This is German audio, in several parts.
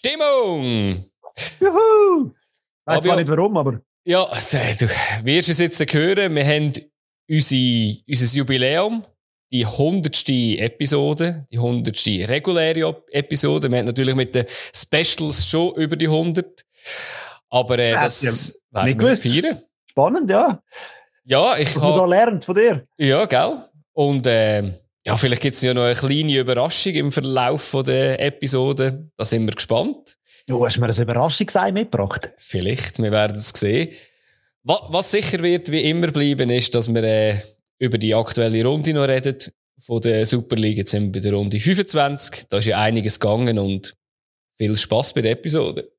Stimmung! Juhu! Weiß zwar nicht warum, aber. Ja, du wirst es jetzt hören. Wir haben unsere, unser Jubiläum, die hundertste Episode, die hundertste reguläre Episode. Wir haben natürlich mit den Specials schon über die 100. Aber äh, das ja, werden wir feiern. Spannend, ja. Ja, ich habe... da lernt von dir. Ja, gell? Und äh, ja, vielleicht gibt es ja noch eine kleine Überraschung im Verlauf der Episode. Da sind wir gespannt. Du hast mir ein Überraschungsei mitgebracht. Vielleicht, wir werden es sehen. Was sicher wird, wie immer bleiben, ist, dass wir äh, über die aktuelle Runde noch reden von der Superliga. Jetzt sind wir bei der Runde 25. Da ist ja einiges gegangen und viel Spaß bei der Episode.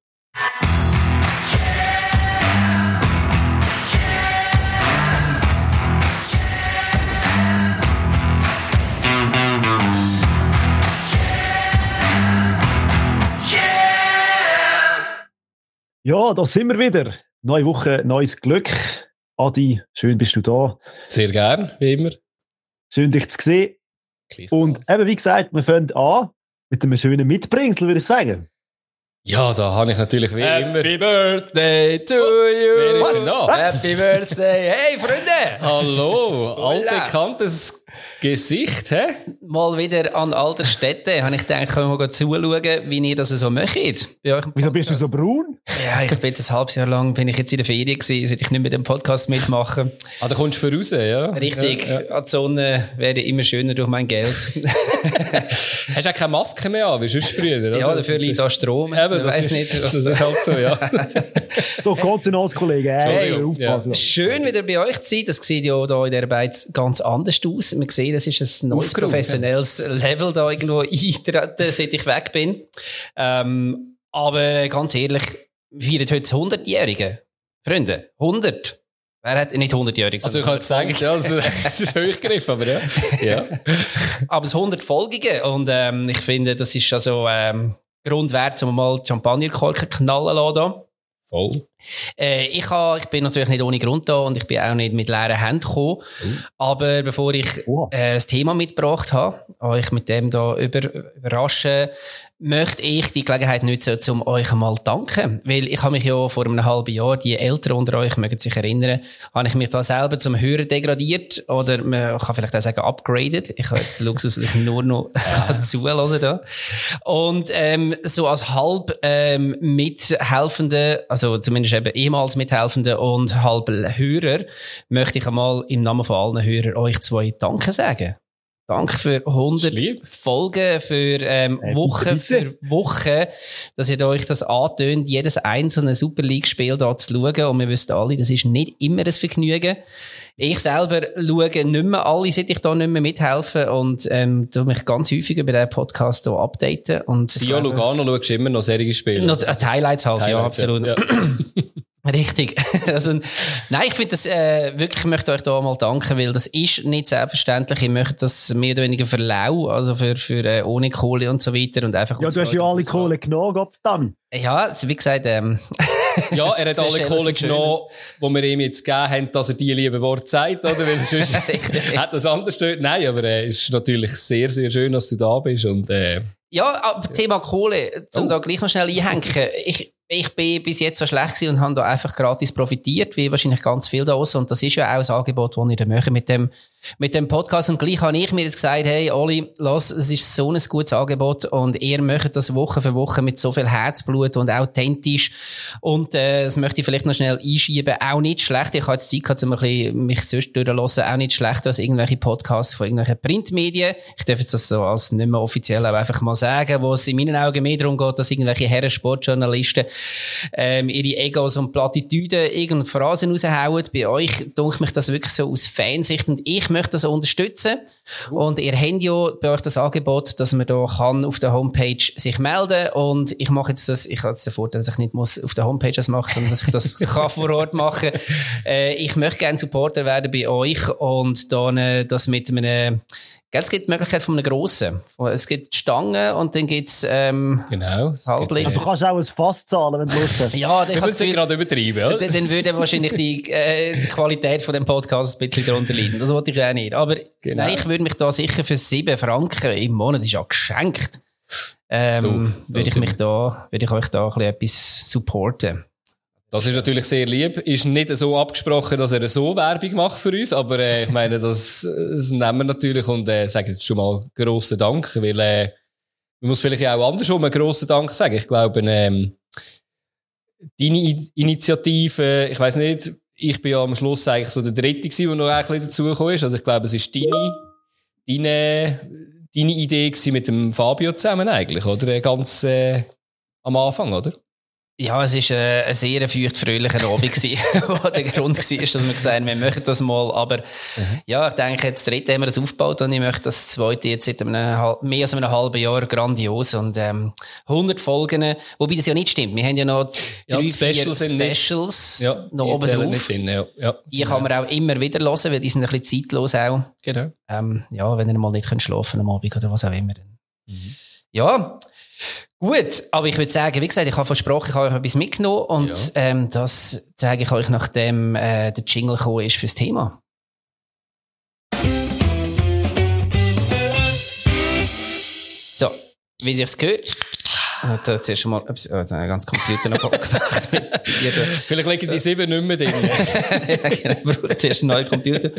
Ja, da sind wir wieder. Neue Woche, neues Glück. Adi, schön bist du da. Sehr gern, wie immer. Schön dich zu sehen. Und eben, wie gesagt, wir fangen an mit einem schönen Mitbringsel, würde ich sagen. Ja, da habe ich natürlich wie Happy immer. Happy Birthday to oh, you! Wer ist denn da? Happy Birthday! Hey, Freunde! Hallo, altbekanntes Gesicht, hä? Mal wieder an alter Städte. Habe ich gedacht, können wir mal zuschauen, wie ihr das so macht. Wieso bist du so braun? Ja, ich bin jetzt ein halbes Jahr lang bin ich jetzt in der Ferien gewesen, seit ich nicht mit dem Podcast mitmachen. Ah, da kommst du für raus, ja? Richtig. Ja, ja. An die Sonne werde immer schöner durch mein Geld. Hast du auch keine Maske mehr an, wie sonst früher, oder? Ja, dafür liegt da Strom. Ja, das, ist, nicht, das ist halt so, ja. so, Kontenance-Kollege. Hey, ja. Schön wieder bei euch zu sein. Das sieht ja da in der Arbeit ganz anders aus. Man sieht, das ist ein neues professionelles Level da irgendwo eintreten, seit ich weg bin. Ähm, aber ganz ehrlich, wir feiern heute das 100-Jährige. Freunde, 100. Wer hat nicht 100-jährig? Also ich kann jetzt sagen, ja, das ist hochgegriffen, aber ja. ja. aber es 100 Folgige und ähm, ich finde, das ist also ähm, Grund wert, um mal Champagnerkorken knallen lassen. Voll. Äh, ich, ha, ich bin natürlich nicht ohne Grund da und ich bin auch nicht mit leeren Händen gekommen. Mhm. Aber bevor ich oh. äh, das Thema mitgebracht habe, euch mit dem da über, überraschen, möchte ich die Gelegenheit nutzen, um euch einmal zu danken. Weil ich habe mich ja vor einem halben Jahr, die Eltern unter euch mögen sich erinnern, habe ich mich da selber zum Hören degradiert oder man kann vielleicht auch sagen upgraded. Ich habe jetzt den Luxus, dass ich nur noch zuhören da. Und ähm, so als halb ähm, Mithelfende, also zumindest eben ehemals Mithelfende und halb Hörer, möchte ich einmal im Namen von allen Hörern euch zwei Danke sagen. Danke für 100 Folgen, für ähm, äh, Woche für Woche, dass ihr euch das antönt, jedes einzelne Super League-Spiel da zu schauen. Und wir wissen alle, das ist nicht immer ein Vergnügen. Ich selber schaue nicht mehr alle, seit ich da nicht mehr mithelfen und ähm, tu mich ganz häufig über den Podcast hier updaten. Und Sia Lugano schaust du immer noch Serien Spiele? Noch, äh, Highlights halt, Highlights, ja, absolut. Ja. Richtig. Also, nein, ich finde das äh, wirklich, ich möchte euch da mal danken, weil das ist nicht selbstverständlich. Ich möchte das mehr oder weniger verlau, also für, für äh, ohne Kohle und so weiter und einfach. Ja, du hast ja alle Kohle genommen, Gott dann. Ja, wie gesagt, ähm, Ja, er hat alle Kohle genommen, die wir ihm jetzt gegeben haben, dass er die liebe Worte sagt, oder? Weil sonst hat das anders gehört. Nein, aber äh, es ist natürlich sehr, sehr schön, dass du da bist und, äh, ja, aber Thema Kohle, um oh. da gleich noch schnell einhängen. Ich, ich bin bis jetzt so schlecht gewesen und habe da einfach gratis profitiert, wie wahrscheinlich ganz viel da draussen. Und das ist ja auch das Angebot, das ich da mache mit dem, mit dem Podcast. Und gleich habe ich mir jetzt gesagt, hey, Oli, lass, es ist so ein gutes Angebot und ihr möchtet das Woche für Woche mit so viel Herzblut und authentisch. Und, äh, das möchte ich vielleicht noch schnell einschieben. Auch nicht schlecht. Ich habe jetzt Zeit gehabt, um ein bisschen mich sonst durchzulassen. Auch nicht schlechter als irgendwelche Podcasts von irgendwelchen Printmedien. Ich darf jetzt das so als nicht mehr offiziell aber einfach mal sagen, wo es in meinen Augen mehr darum geht, dass irgendwelche Herren Sportjournalisten ähm, ihre Egos und Plattitüden irgendeine Phrasen raushauen. Bei euch dunkelt mich das wirklich so aus Fansicht und ich möchte das unterstützen. Und ihr habt ja bei euch das Angebot, dass man da kann auf der Homepage sich melden und ich mache jetzt das, ich habe jetzt den Vorteil, dass ich nicht muss auf der Homepage das machen, sondern dass ich das kann vor Ort machen. Äh, ich möchte gerne Supporter werden bei euch und dann äh, das mit einem Gell, es gibt die Möglichkeit von einem grossen. Es gibt Stangen und dann gibt's ähm, genau, Halbling. Du kannst auch ein Fass zahlen, wenn du Lust hast. ja, dann kannst du gerade übertreiben. Oder? Dann, dann würde wahrscheinlich die, äh, die Qualität von dem Podcast ein bisschen darunter leiden. Das wollte ich auch nicht. Aber genau. nein, ich würde mich da sicher für sieben Franken im Monat, ist ja geschenkt, ähm, würde ich mich da, würde ich euch da ein bisschen etwas supporten. Das ist natürlich sehr lieb. Ist nicht so abgesprochen, dass er so Werbung macht für uns, aber äh, ich meine, das, das nehmen wir natürlich und äh, sagen jetzt schon mal grossen Dank, weil äh, man muss vielleicht auch andersrum einen grossen Dank sagen. Ich glaube, ähm, deine Initiative, ich weiß nicht, ich bin ja am Schluss eigentlich so der Dritte gewesen, der noch ein bisschen dazugekommen ist. Also ich glaube, es ist deine, deine, deine Idee gewesen mit dem Fabio zusammen eigentlich, oder? Ganz äh, am Anfang, oder? Ja, es war äh, ein sehr feucht-fröhlicher Abend, wo der Grund war, dass wir gesagt haben, wir möchten das mal. Aber mhm. ja, ich denke, jetzt dritte haben wir das aufgebaut und ich möchte das zweite jetzt seit einem, mehr als einem halben Jahr grandios. Und ähm, 100 Folgen, wobei das ja nicht stimmt. Wir haben ja noch ja, drei, Specials, vier Specials ja, noch oben drauf. Drin, ja. Ja, die genau. kann man auch immer wieder hören, weil die sind ein bisschen zeitlos auch. Genau. Ähm, ja, wenn ihr mal nicht könnt schlafen am Abend oder was auch immer. Mhm. Ja, Gut, aber ich würde sagen, wie gesagt, ich habe versprochen, ich habe euch etwas mitgenommen und ja. ähm, das zeige ich euch, nachdem äh, der Jingle gekommen ist fürs Thema. So, wie sich's gehört. Also, zuerst mal also, einen ganzen Computer noch vollgemacht. Vielleicht liegen die sieben nicht mehr drin. ja, genau, braucht zuerst einen neuen Computer.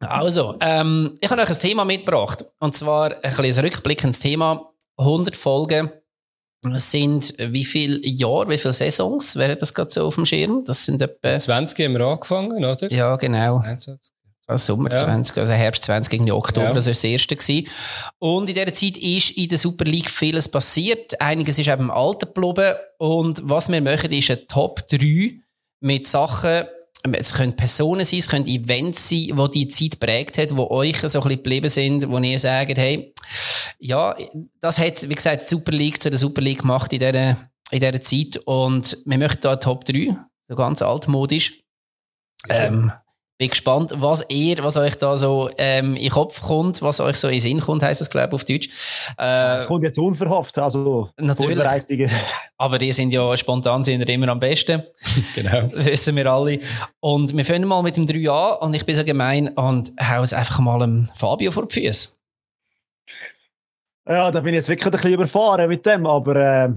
Also, ähm, ich habe euch ein Thema mitgebracht. Und zwar ein bisschen ein rückblickendes Thema 100 Folgen sind wie viele Jahre, wie viele Saisons wäre das gerade so auf dem Schirm? Das sind etwa... 20 haben wir angefangen, oder? Ja, genau. 21. Also Sommer ja. 20, also Herbst 20 gegen Oktober, ja. das war das erste. Gewesen. Und in dieser Zeit ist in der Super League vieles passiert. Einiges ist eben im Alter geblieben. Und was wir machen, ist ein Top 3 mit Sachen, es können Personen sein, es können Events sein, die die Zeit prägt hat, die euch so ein bisschen geblieben sind, wo ihr sagt, hey, ja, das hat, wie gesagt, die Super League zu der Super League gemacht in dieser, in dieser Zeit und wir möchten da Top 3, so ganz altmodisch. Ähm, bin gespannt, was ihr, was euch da so ähm, in den Kopf kommt, was euch so in den Sinn kommt, heisst es, glaube ich, auf Deutsch. Äh, es kommt jetzt unverhofft, also natürlich. Aber die sind ja spontan sind immer am besten. genau. Wissen wir alle. Und wir fangen mal mit dem 3 an und ich bin so gemein und hau es einfach mal dem Fabio vor die Füße. Ja, da bin ich jetzt wirklich ein bisschen überfahren mit dem, aber äh,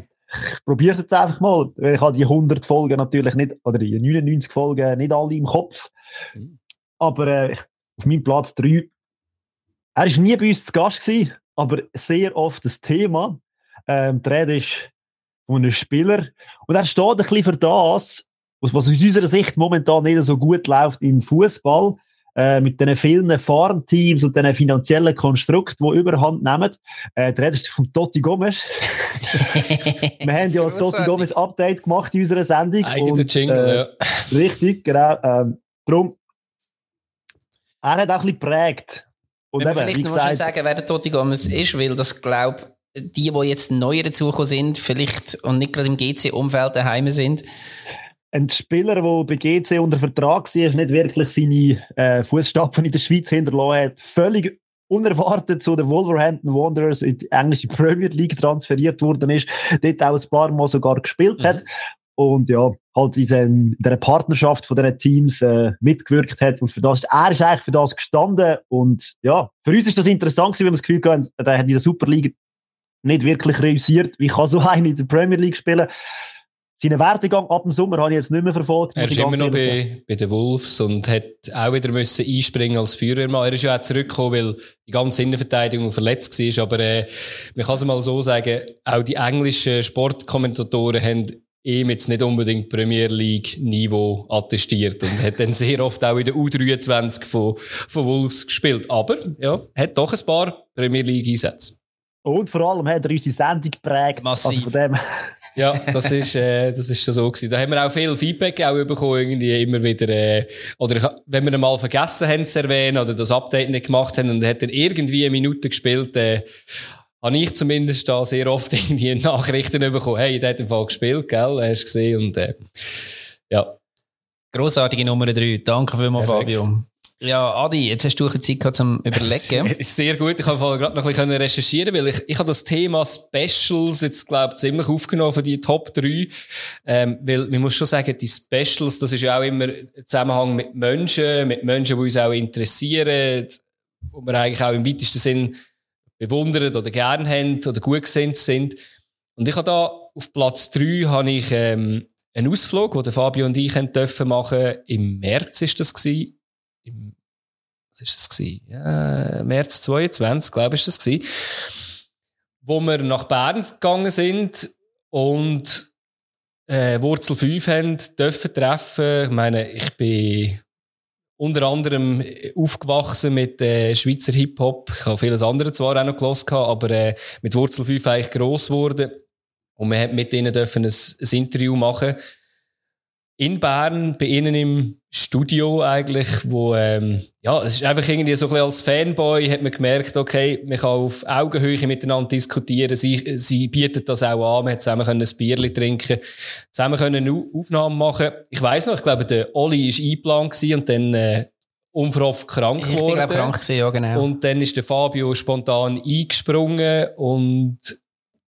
ich probiere es jetzt einfach mal. Ich habe die 100 Folgen natürlich nicht, oder die 99 Folgen nicht alle im Kopf. Mhm. Aber äh, auf meinem Platz 3, er war nie bei uns zu Gast, gewesen, aber sehr oft das Thema. Ähm, die Rede ist von einem Spieler. Und er steht ein bisschen für das, was aus unserer Sicht momentan nicht so gut läuft im Fußball. Äh, mit den vielen Farmteams und den finanziellen Konstrukten, die überhand nehmen. Äh, der Rede ist von Totti Gomes. wir haben ja das Totti Gomes Update gemacht in unserer Sendung. Eigener Jingle, äh, ja. Richtig, genau. Ähm, Darum, er hat auch ein bisschen geprägt. Und Wenn eben, vielleicht noch gesagt, sagen, wer der Totti Gomez ist, weil das glaube die, die jetzt neu dazugekommen sind, vielleicht und nicht gerade im GC-Umfeld daheim sind. Ein Spieler, der bei GC unter Vertrag war, nicht wirklich seine äh, Fußstapfen in der Schweiz hinterlassen hat, völlig unerwartet zu den Wolverhampton Wanderers in die englische Premier League transferiert worden ist, dort auch ein paar Mal sogar gespielt mhm. hat und ja, halt in, in dieser Partnerschaft von diesen Teams äh, mitgewirkt hat und für das, er ist eigentlich für das gestanden und ja, für uns ist das interessant gewesen, weil wir das Gefühl hatten, er hat in der Super League nicht wirklich realisiert, wie kann so einer in der Premier League spielen. Seinen Werdegang ab dem Sommer habe ich jetzt nicht mehr verfolgt. Er ist immer noch bei, bei den Wolves und hat auch wieder müssen einspringen als Führermann. Er ist ja auch zurückgekommen, weil die ganze Innenverteidigung verletzt war. Aber äh, man kann es mal so sagen, auch die englischen Sportkommentatoren haben ihm jetzt nicht unbedingt Premier League Niveau attestiert und hat dann sehr oft auch in der U23 von, von Wolves gespielt. Aber, ja, hat doch ein paar Premier League Einsätze. Und vor allem hat er unsere Sendung geprägt. Massiv. Also ja, das ist, äh, das ist schon so gewesen. Da haben wir auch viel Feedback auch bekommen, irgendwie immer wieder, äh, oder wenn wir mal vergessen haben zu erwähnen oder das Update nicht gemacht haben und er hat dann irgendwie eine Minute gespielt, äh, habe ich zumindest da sehr oft irgendwie Nachrichten bekommen, hey, der hat im Fall gespielt, gell, hast du gesehen und äh, ja. Grossartige Nummer 3, danke vielmals, Fabio. Ja, Adi, jetzt hast du ein Zeit zum Überlegen. Sehr gut. Ich habe gerade noch ein bisschen recherchieren, weil ich, ich habe das Thema Specials jetzt, glaube ich, ziemlich aufgenommen für die Top 3. Ähm, weil man muss schon sagen, die Specials, das ist ja auch immer im Zusammenhang mit Menschen, mit Menschen, die uns auch interessieren, wo wir eigentlich auch im weitesten Sinn bewundern oder gern haben oder gut gesinnt sind. Und ich habe da auf Platz drei habe ich ähm, einen Ausflug, den Fabio und ich dürfen machen. Im März ist das gewesen. Im, was ist das gewesen? Ja, März 22, glaube ich, ist das gewesen. Wo wir nach Bern gegangen sind und äh, Wurzel 5 haben dürfen treffen. Ich meine, ich bin unter anderem aufgewachsen mit äh, Schweizer Hip-Hop. Ich habe vieles andere zwar auch noch gehört, aber äh, mit Wurzel 5 eigentlich gross geworden. Und wir haben mit ihnen dürfen ein, ein Interview machen. In Bern, bei ihnen im Studio eigentlich, wo, ähm, ja, es ist einfach irgendwie so ein bisschen als Fanboy hat man gemerkt, okay, man kann auf Augenhöhe miteinander diskutieren. Sie, sie bietet das auch an. Man hat zusammen können ein Bierli trinken, zusammen können eine Aufnahme machen. Ich weiss noch, ich glaube, der Olli war eingeplant und dann, äh, unverhofft krank geworden. Ich bin krank gewesen, ja, genau. Und dann ist der Fabio spontan eingesprungen und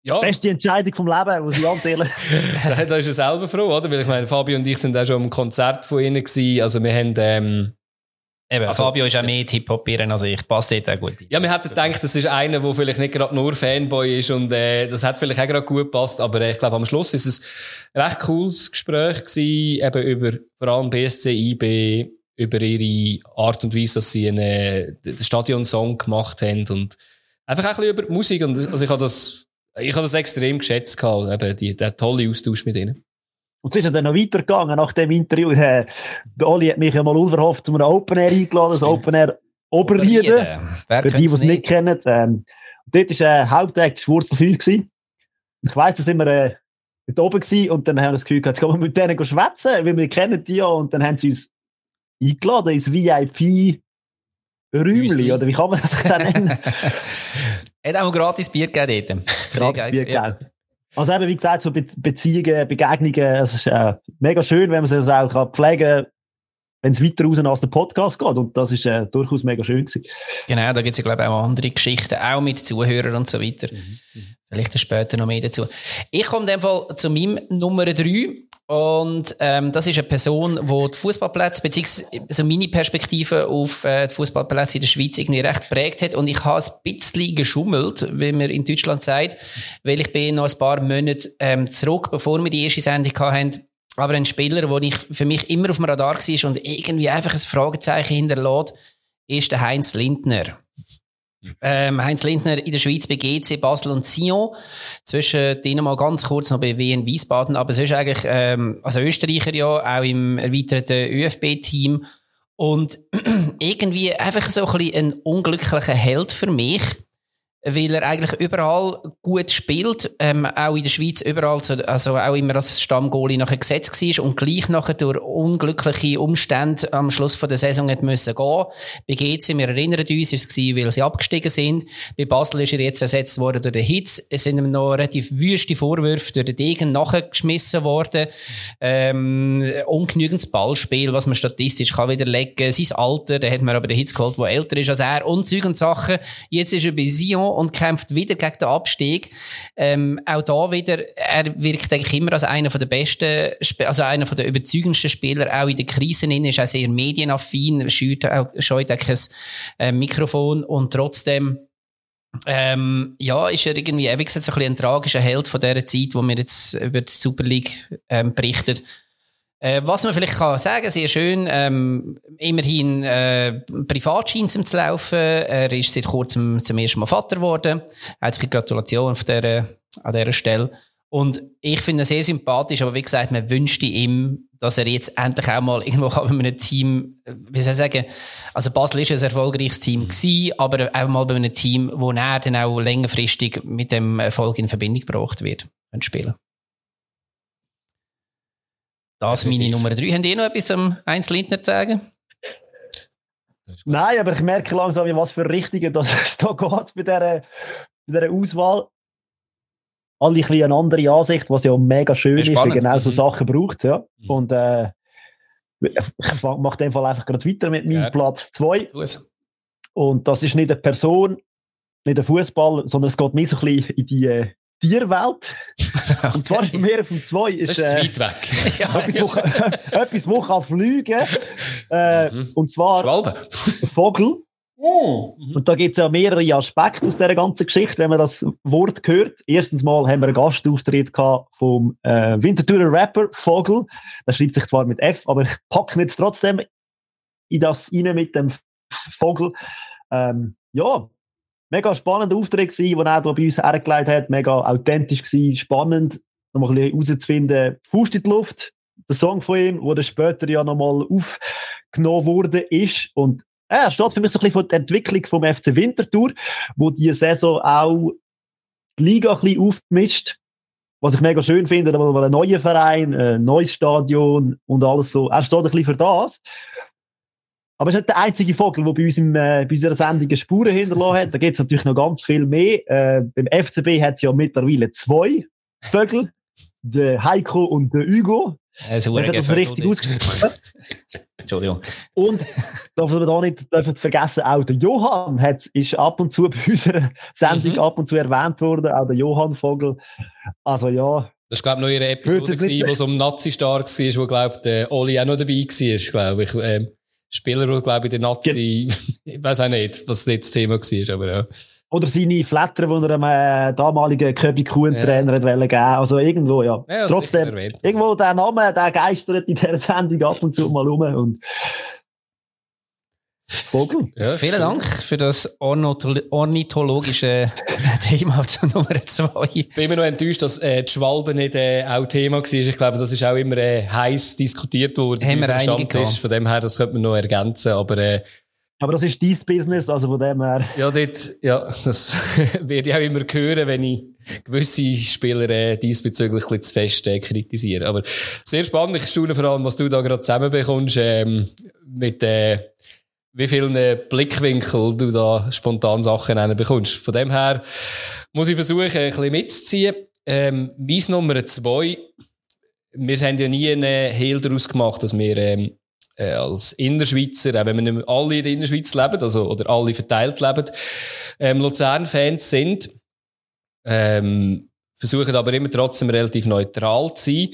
ja. Beste Entscheidung vom Leben, muss ich ganz ehrlich. da ist er selber froh, oder? Weil ich meine, Fabio und ich sind auch schon am Konzert von ihnen gewesen. Also wir haben, ähm, Eben, also, Fabio ist auch mehr hip hop als ich. Passt dort auch gut. Ja, wir hätten gedacht, das ist einer, der vielleicht nicht gerade nur Fanboy ist und äh, das hat vielleicht auch gerade gut gepasst, aber äh, ich glaube, am Schluss ist es ein recht cooles Gespräch gewesen, eben über vor allem BSC, IB, über ihre Art und Weise, dass sie einen, äh, den Stadionsong gemacht haben und einfach auch ein bisschen über die Musik und also ich habe das ich habe das extrem geschätzt, gehabt, eben die, der tolle Austausch mit ihnen. Und es ist ja dann noch weitergegangen nach dem Interview. Äh, der Oli hat mich ja mal unverhofft zu einem Open Air eingeladen, das Open Air Oberrieden. Für die, die es nicht, kennen. Ähm, dort war äh, Hauptakt Wurzel 5 gewesen. Ich weiss, da sind wir äh, dort oben gewesen und dann haben wir das Gefühl gehabt, jetzt gehen wir mit denen schwätzen, weil wir kennen die ja und dann haben sie uns eingeladen ins VIP Räumli, oder wie kann man das nennen? Hat auch gratis Bier gegeben dort. gratis Bier gegeben. Also eben, wie gesagt, so Be Beziehungen, Begegnungen, es ist äh, mega schön, wenn man sie auch kann pflegen kann, wenn es weiter raus als der Podcast geht. Und das ist äh, durchaus mega schön gewesen. Genau, da gibt es ja, glaube ich, auch andere Geschichten, auch mit Zuhörern und so weiter. Mhm. mhm. Vielleicht später noch mehr dazu. Ich komme in dem Fall zu meinem Nummer drei. Und ähm, das ist eine Person, die die Fußballplätze, beziehungsweise also meine Perspektive auf äh, die Fußballplätze in der Schweiz irgendwie recht prägt hat. Und ich habe ein bisschen geschummelt, wie man in Deutschland sagt, weil ich bin noch ein paar Monate ähm, zurück, bevor wir die erste Sendung hatten. Aber ein Spieler, der für mich immer auf dem Radar war und irgendwie einfach ein Fragezeichen hinterlässt, ist der Heinz Lindner. Ähm, Heinz Lindner in der Schweiz bei GC Basel und Sion. Zwischen denen mal ganz kurz noch bei WN Wiesbaden. Aber es ist eigentlich, ähm, also Österreicher ja, auch im erweiterten ÖFB-Team. Und irgendwie einfach so ein bisschen ein unglücklicher Held für mich weil er eigentlich überall gut spielt, ähm, auch in der Schweiz überall, also auch immer als Stammgoalie nachher gesetzt war und gleich nachher durch unglückliche Umstände am Schluss von der Saison hat müssen gehen. Bei GC, wir erinnern uns, ist es weil sie abgestiegen sind. Bei Basel ist er jetzt ersetzt worden durch den Hitz. Es sind ihm noch relativ wüste Vorwürfe durch den Degen nachgeschmissen worden. Ähm, ungenügendes Ballspiel, was man statistisch kann widerlegen. Sein Alter, da hat man aber den Hitz geholt, der älter ist als er und Zeug und Sachen. Jetzt ist er bei Sion und kämpft wieder gegen den Abstieg. Ähm, auch da wieder, er wirkt eigentlich immer als einer der besten, also einer der überzeugendsten Spieler, auch in den Krisen in, ist auch sehr medienaffin, scheut auch, auch ein äh, Mikrofon und trotzdem ähm, ja, ist er irgendwie, wie gesagt, so ein, ein tragischer Held von dieser Zeit, wo wir jetzt über die Super League ähm, berichtet. Äh, was man vielleicht kann sagen, sehr schön, ähm, immerhin äh, privat scheint ihm zu laufen. Er ist seit kurzem zum ersten Mal Vater geworden. Herzliche Gratulation auf der, an dieser Stelle. Und ich finde ihn sehr sympathisch, aber wie gesagt, man wünschte ihm, dass er jetzt endlich auch mal irgendwo bei einem Team, wie soll ich sagen, also Basel ist ein erfolgreiches Team gewesen, aber auch mal bei einem Team, wo er dann auch längerfristig mit dem Erfolg in Verbindung gebracht wird, spielen. Das meine Nummer drei. Habt ihr noch etwas zum Heinz Lindner zu sagen? Nein, aber ich merke langsam, was für Richtungen dass es da geht bei dieser, bei dieser Auswahl. Alle ein eine andere Ansicht, was ja mega schön ist, weil genau so mhm. Sachen braucht. Ja. Mhm. Und äh, ich mache in dem Fall einfach gerade weiter mit meinem ja. Platz 2. Und das ist nicht eine Person, nicht ein Fußball, sondern es geht mehr so ein bisschen in die äh, Tierwelt. Okay. Und zwar ist bei mir auf dem 2 ist, das ist äh, weit weg. ja, etwas, wo, etwas, wo kann fliegen. Äh, mhm. Und zwar Schwalbe. Vogel. Oh. Und da gibt es ja mehrere Aspekte aus dieser ganzen Geschichte, wenn man das Wort hört. Erstens mal haben wir einen Gastauftritt vom äh, Winterthurer Rapper Vogel. Der schreibt sich zwar mit F, aber ich packe jetzt trotzdem in das rein mit dem Vogel. Ähm, ja, mega spannender Auftritt gewesen, den er da bei uns hergelegt hat. Mega authentisch gewesen, spannend, nochmal ein bisschen herauszufinden. Fuß in die Luft, der Song von ihm, der später ja nochmal aufgenommen wurde ist. Und er steht für mich so ein bisschen für die Entwicklung vom FC Winterthur, wo die Saison auch die Liga ein bisschen aufmischt. Was ich mega schön finde, da ein neuer Verein, ein neues Stadion und alles so. Er steht ein bisschen für das. Aber es ist nicht der einzige Vogel, der bei, uns im, äh, bei unserer Sendung Spuren hinterlassen hat. Da gibt es natürlich noch ganz viel mehr. Äh, beim FCB hat es ja mittlerweile zwei Vögel. Der Heiko und der Hugo. Also, ich das richtig ausgesprochen. Entschuldigung. Und darf man da nicht dürfen vergessen, auch der Johann hat, ist ab und zu bei unserer Sendung mhm. ab und zu erwähnt worden, auch der Johann Vogel. Also ja. Das war, glaube ich, noch ihre Episode, gewesen, wo es um Nazi-Stark war, wo, glaube ich, Oli auch noch dabei war, glaube ich. Ähm, Spieler, der, glaube ich, der Nazi, ich weiß auch nicht, was das Thema war, aber ja. Oder seine Flatter, die er einem äh, damaligen Köbi Kuhn-Trainer ja. geben Also irgendwo, ja. ja Trotzdem, irgendwo der Name, der geistert in dieser Sendung ab und zu mal rum. Und Vogel. Ja, Vielen Dank für das ornithologische Thema zur Nummer zwei. Ich bin immer noch enttäuscht, dass äh, die Schwalbe nicht äh, auch Thema war. Ich glaube, das ist auch immer äh, heiß diskutiert worden. Haben wir Stammtisch. Von dem her, das könnte man noch ergänzen. Aber äh, aber das ist dein Business, also von dem her. Ja, dort, ja, das werde ich auch immer hören, wenn ich gewisse Spieler äh, diesbezüglich ein zu fest äh, kritisiere. Aber sehr spannend. Ich staune vor allem, was du da gerade zusammenbekommst, ähm, mit, äh, wie vielen äh, Blickwinkel du da spontan Sachen bekommst. Von dem her muss ich versuchen, ein bisschen mitzuziehen. Ähm, mein Nummer zwei, wir haben ja nie einen Hehl daraus gemacht, dass wir, ähm, äh, als Innerschweizer, auch wenn wir nicht alle in der Innerschweiz leben, also, oder alle verteilt leben, ähm, Luzern-Fans sind, ähm, versuchen aber immer trotzdem relativ neutral zu sein.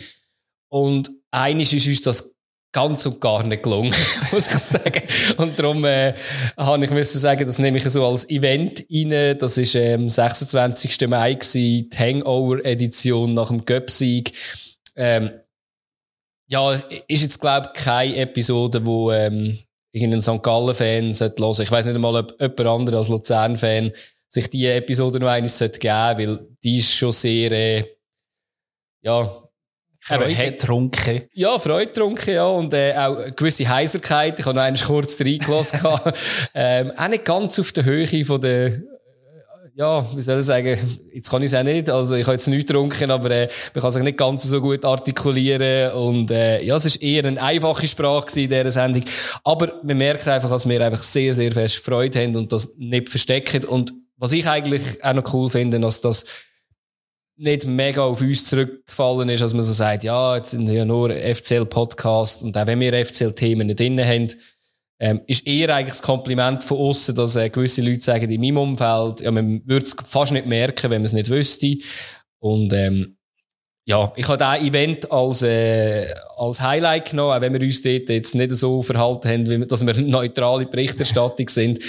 Und eines ist uns das ganz und gar nicht gelungen, muss ich sagen. Und darum äh, habe ich müssen sagen, das nehme ich so als Event rein. Das ist ähm, 26. Mai gewesen, die Hangover-Edition nach dem Göpsieg. Ähm, ja, ist jetzt, glaube ich, keine Episode, wo ähm, irgendein St. Gallen-Fan sollte hören. Ich weiß nicht einmal, ob jemand anderes als Luzern-Fan sich diese Episode noch eines sollte geben, weil die ist schon sehr, äh, ja, Freude Ja, Freude getrunken, ja. Und äh, auch eine gewisse Heiserkeit. Ich habe noch einmal kurz reingelassen. ähm, auch nicht ganz auf der Höhe von der ja, wie soll ich sagen, jetzt kann ich es auch nicht, also ich habe jetzt nichts getrunken, aber äh, man kann sich nicht ganz so gut artikulieren und äh, ja, es ist eher eine einfache Sprache in dieser Sendung, aber man merkt einfach, dass wir einfach sehr, sehr fest Freude haben und das nicht verstecken und was ich eigentlich auch noch cool finde, dass das nicht mega auf uns zurückgefallen ist, dass man so sagt, ja, jetzt sind ja nur FCL-Podcast und auch wenn wir FCL-Themen nicht drin haben, ähm, ist eher eigentlich das Kompliment von außen, dass äh, gewisse Leute sagen, in meinem Umfeld, ja, man würde es fast nicht merken, wenn man es nicht wüsste. Und ähm, ja, ich habe dieses Event als, äh, als Highlight genommen, auch wenn wir uns dort jetzt nicht so verhalten haben, wie, dass wir neutrale Berichterstattung sind.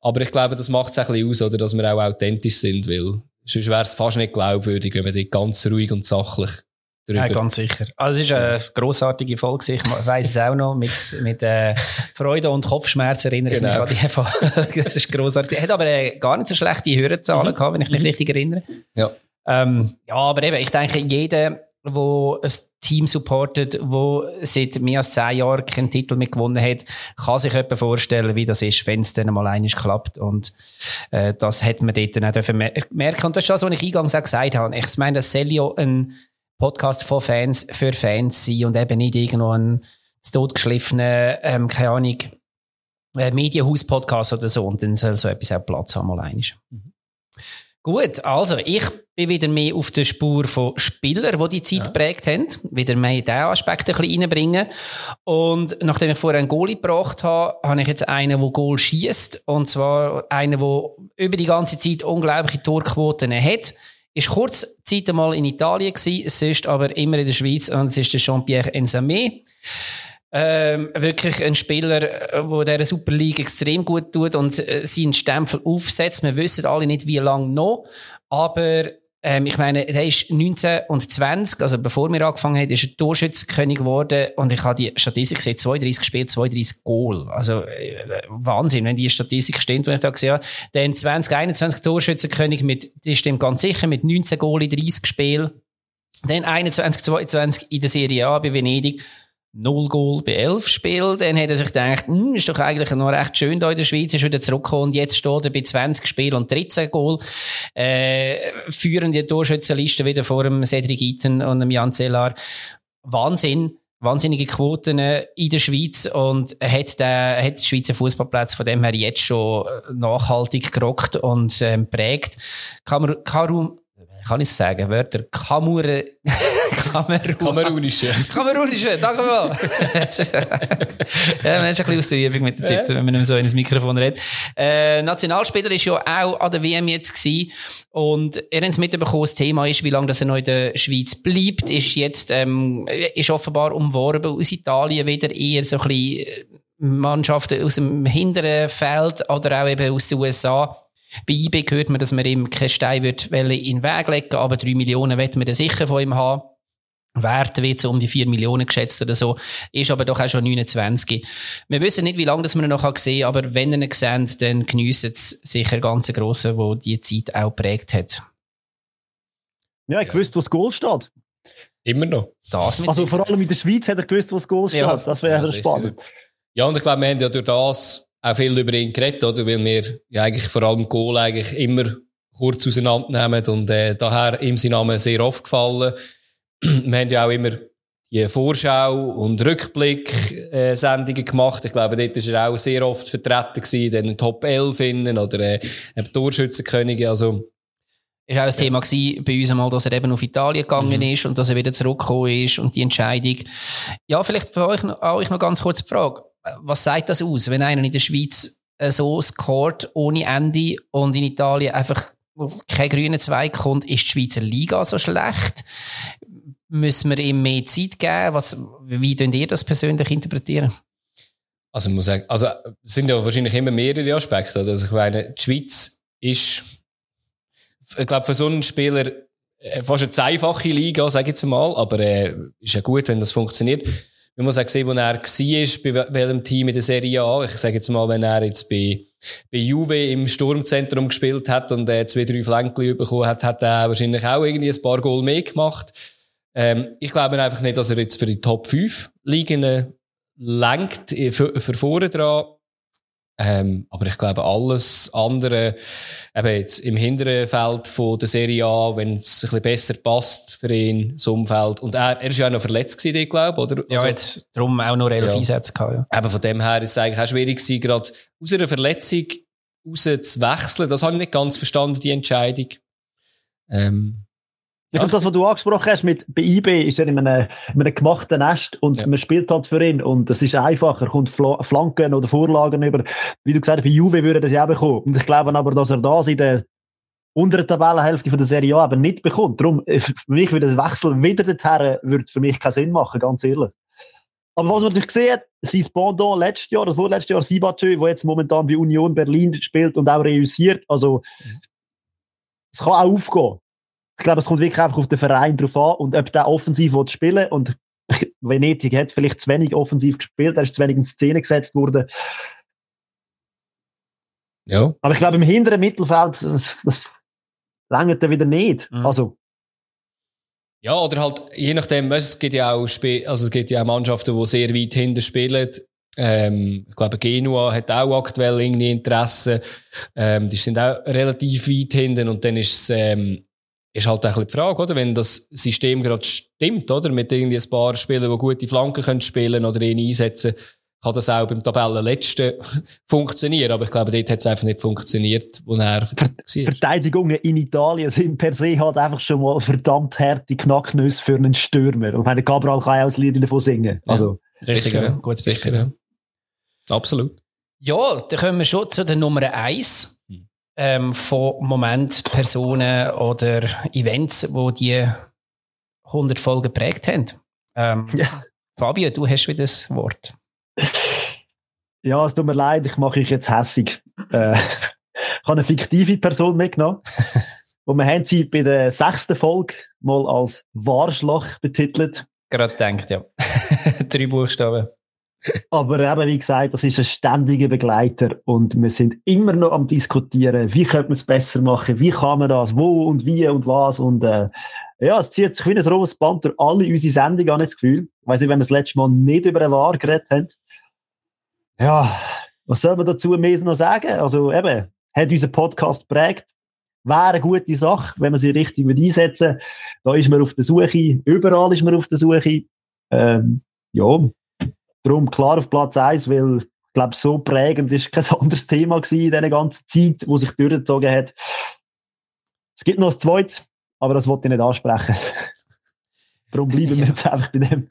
Aber ich glaube, das macht es ein bisschen aus, oder, dass wir auch authentisch sind, weil sonst wäre es fast nicht glaubwürdig, wenn wir dort ganz ruhig und sachlich ja, ganz sicher. Also es ist eine grossartige Folge. Ich weiss es auch noch. Mit, mit äh, Freude und Kopfschmerzen erinnere genau. ich mich genau. an die Folge. Das ist grossartig. Hat aber äh, gar nicht so schlechte Hörerzahlen mhm. gehabt, wenn ich mich mhm. richtig erinnere. Ja. Ähm, ja, aber eben, ich denke, jeder, der ein Team supportet, wo seit mehr als zehn Jahren keinen Titel mehr gewonnen hat, kann sich etwa vorstellen, wie das ist, wenn es dann mal einiges klappt. Und äh, das hat man dort dann auch merken. Und das ist das, was ich eingangs auch gesagt habe. Ich meine, dass Celio ein Podcast von Fans für Fans sein und eben nicht irgendwo ein totgeschliffener, ähm, keine Ahnung, äh, Medienhaus-Podcast oder so. Und dann soll so etwas auch Platz haben, mal einig. Mhm. Gut, also ich bin wieder mehr auf der Spur von Spielern, die die Zeit ja. geprägt haben. Wieder mehr diesen Aspekt ein bisschen reinbringen. Und nachdem ich vorher einen Goalie gebracht habe, habe ich jetzt einen, der Goal schießt. Und zwar einen, der über die ganze Zeit unglaubliche Torquoten hat. Ist kurz Zeit einmal in Italien gewesen, sonst aber immer in der Schweiz und es ist der Jean-Pierre Ensame. Ähm, wirklich ein Spieler, der der Super League extrem gut tut und äh, seinen Stempel aufsetzt. Wir wissen alle nicht, wie lange noch. Aber ähm, ich meine, er ist 19 und 20, also bevor wir angefangen haben, ist er Torschützenkönig geworden und ich habe die Statistik gesehen, 32 Spiele, 32 Goal. Also äh, Wahnsinn, wenn die Statistik stimmt, wenn ich da gesehen habe. Dann 2021 Torschützenkönig mit, die stimmt ganz sicher, mit 19 Goal in 30 Spielen. Dann 21, 22 in der Serie A bei Venedig 0 Goal bei 11 Spielen. Dann hat er sich gedacht, hm, ist doch eigentlich noch recht schön da in der Schweiz, ist wieder zurückgekommen und jetzt steht er bei 20 Spielen und 13 Goal. Äh, führen die Torschützenliste wieder vor dem Cedric Eaton und dem Jan Zellar. Wahnsinn. Wahnsinnige Quoten äh, in der Schweiz und hat, der, hat die Schweizer Fußballplatz von dem her jetzt schon nachhaltig gerockt und ähm, prägt. Kamerun, Kamerun, kann ich sagen, Wörter, Kamur, Kamerun. Kamerunische. Kamerunische, danke mal. ja, man ist ein bisschen aus der Übung mit der Zeit, wenn man so in das Mikrofon redet. Äh, Nationalspieler ist ja auch an der WM jetzt gewesen. Und ihr habt es mitbekommen, das Thema ist, wie lange das er noch in der Schweiz bleibt, ist jetzt, ähm, ist offenbar umworben aus Italien wieder eher so ein bisschen Mannschaften aus dem hinteren Feld oder auch eben aus den USA bei IB hört man, dass man ihm keinen Stein wird in den Weg legen aber drei Millionen wird man sicher von ihm haben. Wert wird so um die 4 Millionen geschätzt oder so, ist aber doch auch schon 29. Wir wissen nicht, wie lange das man noch sehen kann, aber wenn ihr ihn seht, dann geniessen es sicher ganz Grosse, wo die Zeit auch geprägt hat. Ja, ich wusste, wo das Goal steht. Immer noch. Das also vor allem in der Schweiz hat er gewusst, wo das Goal steht. Ja, das wäre ja, spannend. Ja, und ich glaube, wir haben ja durch das auch viel über ihn geredet, oder? Weil wir ja eigentlich vor allem Goal eigentlich immer kurz auseinandernehmen und äh, daher ihm sein Name sehr oft gefallen. wir haben ja auch immer die Vorschau- und Rückblick-Sendungen gemacht. Ich glaube, dort war er auch sehr oft vertreten gewesen, den Top 11 innen oder äh, Torschützenkönige, also ist auch ein Thema gewesen bei uns einmal, dass er eben auf Italien gegangen mhm. ist und dass er wieder zurückgekommen ist und die Entscheidung. Ja, vielleicht für euch, euch noch ganz kurz die Frage was sagt das aus, wenn einer in der Schweiz äh, so scored ohne Ende und in Italien einfach kein grüner Zweig kommt, ist die Schweizer Liga so schlecht? Müssen wir ihm mehr Zeit geben? Was, wie könnt ihr das persönlich interpretieren? Also, ich muss sagen, also, es sind ja wahrscheinlich immer mehrere Aspekte. Also, ich meine, die Schweiz ist, ich glaube, für so einen Spieler äh, fast eine einfache Liga, sage ich jetzt mal, aber äh, ist ja gut, wenn das funktioniert man muss auch sehen, wo er war, bei welchem Team in der Serie A. Ich sage jetzt mal, wenn er jetzt bei, bei Juve im Sturmzentrum gespielt hat und äh, zwei, drei Flanken bekommen hat, hat er wahrscheinlich auch irgendwie ein paar Goal mehr gemacht. Ähm, ich glaube einfach nicht, dass er jetzt für die Top 5 Ligen lenkt, äh, für, für vorne dran. Ähm, aber ich glaube, alles andere, eben jetzt im hinteren Feld von der Serie A, wenn es ein bisschen besser passt für ihn, so Umfeld. Und er, er ist ja auch noch verletzt gewesen, ich glaube, oder? Ja, also, hat darum auch noch elf ja. Einsätze gehabt, ja. Eben von dem her ist es eigentlich auch schwierig gewesen, gerade aus einer Verletzung rauszuwechseln. Das habe ich nicht ganz verstanden, die Entscheidung. Ähm, ich glaube, das, was du angesprochen hast, mit, bei IB ist er in einem, in einem gemachten Nest und ja. man spielt halt für ihn und es ist einfacher, kommt Flanken oder Vorlagen über. Wie du gesagt hast, bei Juve würde er das ja auch bekommen. Und ich glaube aber, dass er das in der unteren Tabellenhälfte von der Serie A eben nicht bekommt. Darum, für mich würde ein Wechsel wieder dorthin, würde für mich keinen Sinn machen, ganz ehrlich. Aber was man natürlich hat, sein Pendant letztes Jahr, oder vorletztes Jahr, Sibatö, der jetzt momentan bei Union Berlin spielt und auch reüssiert, also, mhm. es kann auch aufgehen ich glaube, es kommt wirklich einfach auf den Verein drauf an und ob der offensiv will spielen und Venedig hat vielleicht zu wenig offensiv gespielt, er ist zu wenig in Szene gesetzt worden. Ja. Aber ich glaube, im hinteren Mittelfeld, das, das langt er wieder nicht. Mhm. Also. Ja, oder halt, je nachdem, weißt, es gibt ja auch, Sp also es gibt ja auch Mannschaften, die sehr weit hinten spielen. Ähm, ich glaube, Genua hat auch aktuell irgendwie Interesse. Ähm, die sind auch relativ weit hinten und dann ist es, ähm, ist halt ein die Frage, oder? Wenn das System gerade stimmt, oder? Mit irgendwie ein paar Spielern, die gute Flanken können spielen oder ihn einsetzen, kann das auch beim Tabellenletzten funktionieren. Aber ich glaube, dort hat es einfach nicht funktioniert, wo er war. Verteidigungen in Italien sind per se halt einfach schon mal verdammt harte Knacknüsse für einen Stürmer. Und meine, Gabriel kann ja auch das Lied davon singen. Also. Ja, richtig, ja. Gut, sicher, ja. Absolut. Ja, dann kommen wir schon zu der Nummer eins ähm, von Moment, Personen oder Events, wo die 100 Folgen geprägt haben. Ähm, ja. Fabio, du hast wieder das Wort. Ja, es tut mir leid, ich mache ich jetzt hässig. Äh, ich habe eine fiktive Person mitgenommen. Und wir haben sie bei der sechsten Folge mal als Warschlach betitelt. Gerade denkt, ja. Drei Buchstaben. Aber eben, wie gesagt, das ist ein ständiger Begleiter und wir sind immer noch am diskutieren, wie könnte man es besser machen, wie kann man das, wo und wie und was und äh, ja, es zieht sich wie ein rohes Band durch alle unsere Sendungen, habe ich das Gefühl. Ich weiss nicht, wenn wir das letzte Mal nicht über eine Wahr geredet haben. Ja, was soll man dazu mehr noch sagen? Also eben, hat unser Podcast geprägt, wäre eine gute Sache, wenn man sie richtig einsetzen Da ist man auf der Suche, überall ist man auf der Suche. Ähm, ja, darum klar auf Platz 1, weil ich glaube, so prägend ist kein anderes Thema gewesen in dieser ganzen Zeit, wo sich durchgezogen hat. Es gibt noch ein zweites, aber das wollte ich nicht ansprechen. Darum bleiben wir jetzt einfach bei dem.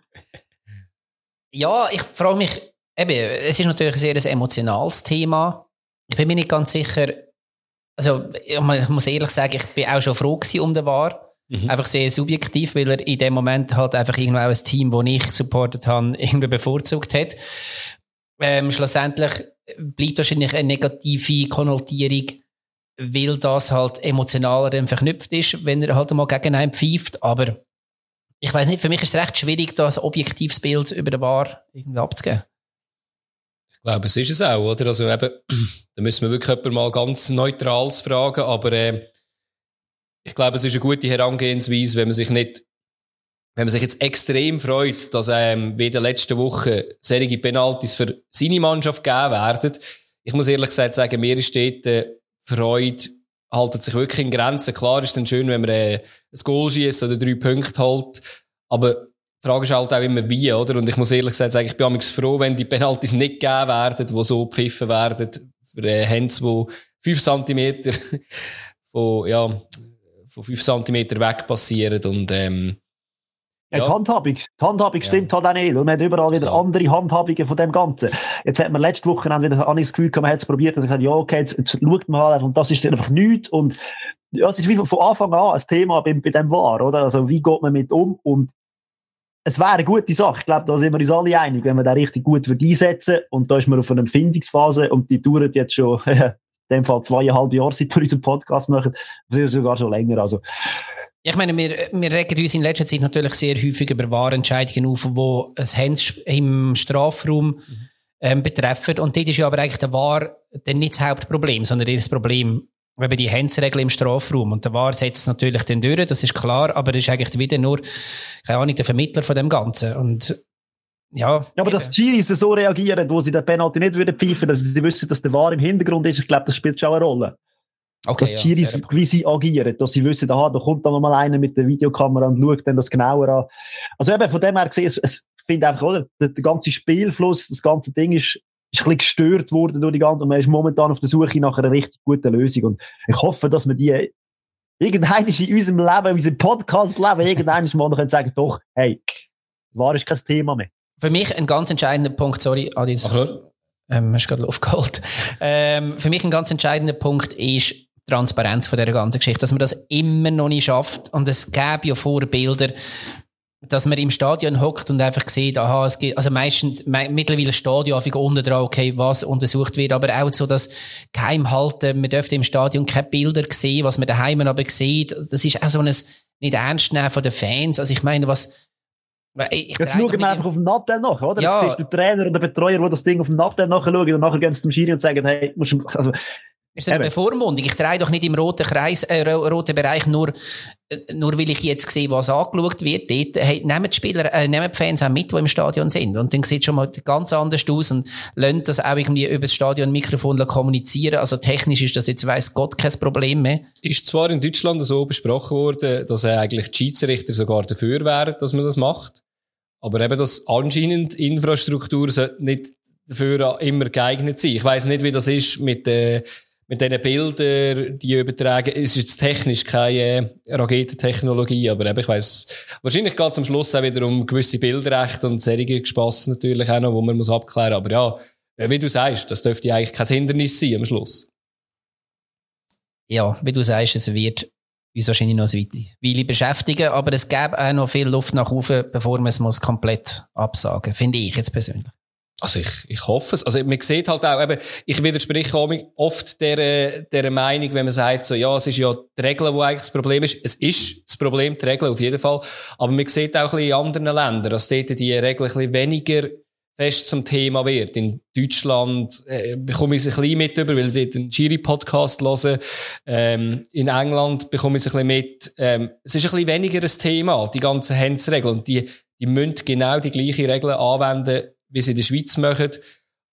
Ja, ich frage mich, eben, es ist natürlich ein sehr emotionales Thema. Ich bin mir nicht ganz sicher, also ich muss ehrlich sagen, ich bin auch schon froh um den War. Mhm. Einfach sehr subjektiv, weil er in dem Moment halt einfach irgendwo auch ein Team, das ich supportet habe, irgendwie bevorzugt hat. Ähm, schlussendlich bleibt wahrscheinlich eine negative Konnotierung, weil das halt emotionaler dann verknüpft ist, wenn er halt mal gegen einen pfeift. Aber ich weiß nicht, für mich ist es recht schwierig, da ein objektives Bild über den War irgendwie abzugeben. Ich glaube, es ist es auch, oder? Also eben, da müssen wir wirklich jemanden mal ganz Neutrales fragen, aber äh, ich glaube, es ist eine gute Herangehensweise, wenn man sich nicht, wenn man sich jetzt extrem freut, dass ähm, wie in der letzten Woche solche Penalties für seine Mannschaft gegeben werden. Ich muss ehrlich gesagt sagen, mir ist dort äh, Freude haltet sich wirklich in Grenzen. Klar ist dann schön, wenn man äh, ein Goal schießt oder drei Punkte holt. Aber die Frage ist halt auch immer wie, oder? Und ich muss ehrlich gesagt sagen, ich bin froh, wenn die Penalties nicht gegeben werden, die so gepfiffen werden, für äh, Hands, die fünf Zentimeter von, ja, von 5 cm weg passieren und ähm, ja, die Handhabung, die Handhabung ja. stimmt halt auch nicht, weil man hat überall wieder Klar. andere Handhabungen von dem Ganzen. Jetzt hat man letzte Woche wieder ich das Gefühl, man hat es probiert und gesagt, ja, okay, jetzt, jetzt schaut man halt und das ist einfach nichts und ja, es ist wie von Anfang an ein Thema bei, bei dem war, oder? Also, wie geht man mit um und es wäre eine gute Sache. Ich glaube, da sind wir uns alle einig, wenn man da richtig gut einsetzen und da ist man auf einer Empfindungsphase und die dauert jetzt schon in dem Fall zweieinhalb Jahre, seit wir unseren Podcast machen, vielleicht sogar schon länger. Also, ich meine, wir, wir regen uns in letzter Zeit natürlich sehr häufig über Wahrentscheidungen auf, die ein Hands im Strafraum ähm, betreffen. Und dort ist ja aber eigentlich der Wahr dann nicht das Hauptproblem, sondern das Problem eben die Handsregel im Strafraum. Und der Wahr setzt es natürlich dann durch, das ist klar, aber das ist eigentlich wieder nur, keine Ahnung, der Vermittler von dem Ganzen. Und ja, ja, aber dass die Chiris so reagieren, wo sie den Penalty nicht würden pfeifen, dass sie wissen, dass der Wahr im Hintergrund ist, ich glaube, das spielt schon eine Rolle. Okay, dass die Chiris, ja, wie sie agieren, dass sie wissen, aha, da kommt dann mal einer mit der Videokamera und schaut dann das genauer an. Also eben, von dem her gesehen, es, es, ich finde einfach, oder, der, der, ganze Spielfluss, das ganze Ding ist, ist ein bisschen gestört worden durch die ganze, und man ist momentan auf der Suche nach einer richtig guten Lösung. Und ich hoffe, dass wir die irgendein in unserem Leben, in unserem Podcast-Leben, irgendein mal noch sagen, doch, hey, war ist kein Thema mehr. Für mich ein ganz entscheidender Punkt, sorry, Adis. Ach, ähm, hast gerade aufgeholt. ähm, für mich ein ganz entscheidender Punkt ist Transparenz von dieser ganzen Geschichte, dass man das immer noch nicht schafft. Und es gäbe ja Vorbilder, dass man im Stadion hockt und einfach sieht, aha, es geht, also meistens, me mittlerweile Stadion einfach unten dran, okay, was untersucht wird, aber auch so das Geheimhalten, man dürfte im Stadion keine Bilder sehen, was man daheim aber sieht, das ist auch so ein nicht ernst nehmen von den Fans, also ich meine, was, ich jetzt schauen wir einfach auf den Nattel nach, oder? Ja. Jetzt siehst du Trainer oder Betreuer, die das Ding auf dem Nattel nachschauen und nachher gehen sie zum Schiri und sagen, hey, musst du, also, ist eine Bevormundung. Ich drehe doch nicht im roten Kreis, äh, roten Bereich nur, äh, nur weil ich jetzt sehe, was angeschaut wird. Dort, hey, nehmen die Spieler, äh, nehmen die Fans auch mit, die im Stadion sind. Und dann sieht es schon mal ganz anders aus und lernt das auch irgendwie über das Stadionmikrofon kommunizieren. Also technisch ist das jetzt, weiss Gott, kein Problem mehr. Ist zwar in Deutschland so besprochen worden, dass eigentlich die Schiedsrichter sogar dafür wären, dass man das macht. Aber eben, dass anscheinend Infrastruktur nicht dafür immer geeignet sein. Ich weiss nicht, wie das ist mit, äh, mit diesen Bildern, die übertragen. Es ist jetzt technisch keine äh, Raketentechnologie, aber eben, ich weiss, wahrscheinlich geht es am Schluss auch wieder um gewisse Bildrechte und solche Spass natürlich auch noch, wo man muss abklären. Aber ja, äh, wie du sagst, das dürfte eigentlich kein Hindernis sein am Schluss. Ja, wie du sagst, es wird uns wahrscheinlich noch eine Weile beschäftigen, aber es gäbe auch noch viel Luft nach oben, bevor man es muss komplett absagen, finde ich jetzt persönlich. Also ich, ich hoffe es. Also man sieht halt auch, eben, ich widerspreche oft der, der Meinung, wenn man sagt, so, ja, es ist ja die Regel, wo eigentlich das Problem ist. Es ist das Problem, die Regel auf jeden Fall. Aber man sieht auch ein bisschen in anderen Ländern, dass dort die Regel ein bisschen weniger fest zum Thema wird. In Deutschland äh, bekomme ich es ein bisschen mit über, weil ich dort einen Giri-Podcast höre. Ähm, in England bekomme ich es ein bisschen mit. Ähm, es ist ein bisschen weniger ein Thema, die ganzen Hands-Regeln. Und die, die müssen genau die gleichen Regeln anwenden, wie sie in der Schweiz machen.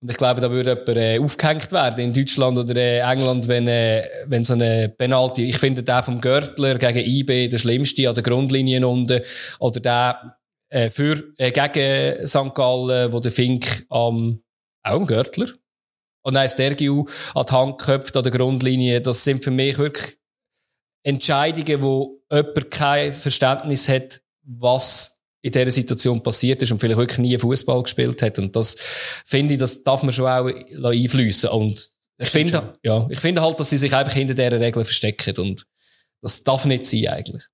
Und ich glaube, da würde jemand äh, aufgehängt werden in Deutschland oder äh, England, wenn, äh, wenn so eine Penalty, ich finde der vom Görtler gegen IB der schlimmste an der Grundlinie unten, oder der äh, für, äh, gegen St. Gallen, wo der Fink am, auch am Görtler, und dann Stergiu an die Hand geköpft an der Grundlinie, das sind für mich wirklich Entscheidungen, wo jemand kein Verständnis hat, was in dieser Situation passiert ist und vielleicht wirklich nie Fußball gespielt hat. Und das finde ich, das darf man schon auch einfließen. Und ich finde, ja, ich finde halt, dass sie sich einfach hinter dieser Regel verstecken. Und das darf nicht sein, eigentlich.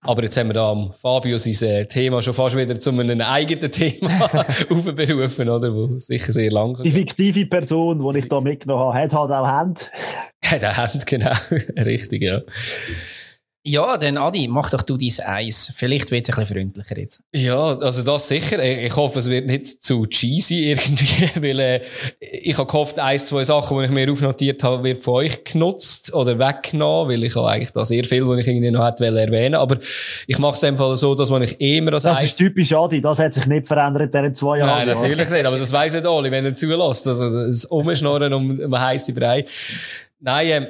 Aber jetzt haben wir da am Fabio sein äh, Thema schon fast wieder zu einem eigenen Thema aufberufen, oder? Wo sicher sehr lang Die fiktive Person, die ich da mitgenommen habe, hat halt auch Hand. Hat auch Hand, genau. Richtig, ja. Ja, dann Adi, mach doch du dein Eis. Vielleicht wird es ein bisschen freundlicher jetzt. Ja, also das sicher. Ich hoffe, es wird nicht zu cheesy irgendwie, weil äh, ich habe gehofft, ein, zwei Sachen, die ich mir aufnotiert habe, wird von euch genutzt oder weggenommen, weil ich habe eigentlich da sehr viel, was ich irgendwie noch hätte erwähnen Aber ich mache es einfach so, dass man ich immer als Das Eis... ist typisch Adi, das hat sich nicht verändert in zwei Jahren. Nein, natürlich nicht, aber das weiss nicht alle, wenn er zulässt. Also das Umschnorren um, um heiße Brei. Nein, ähm,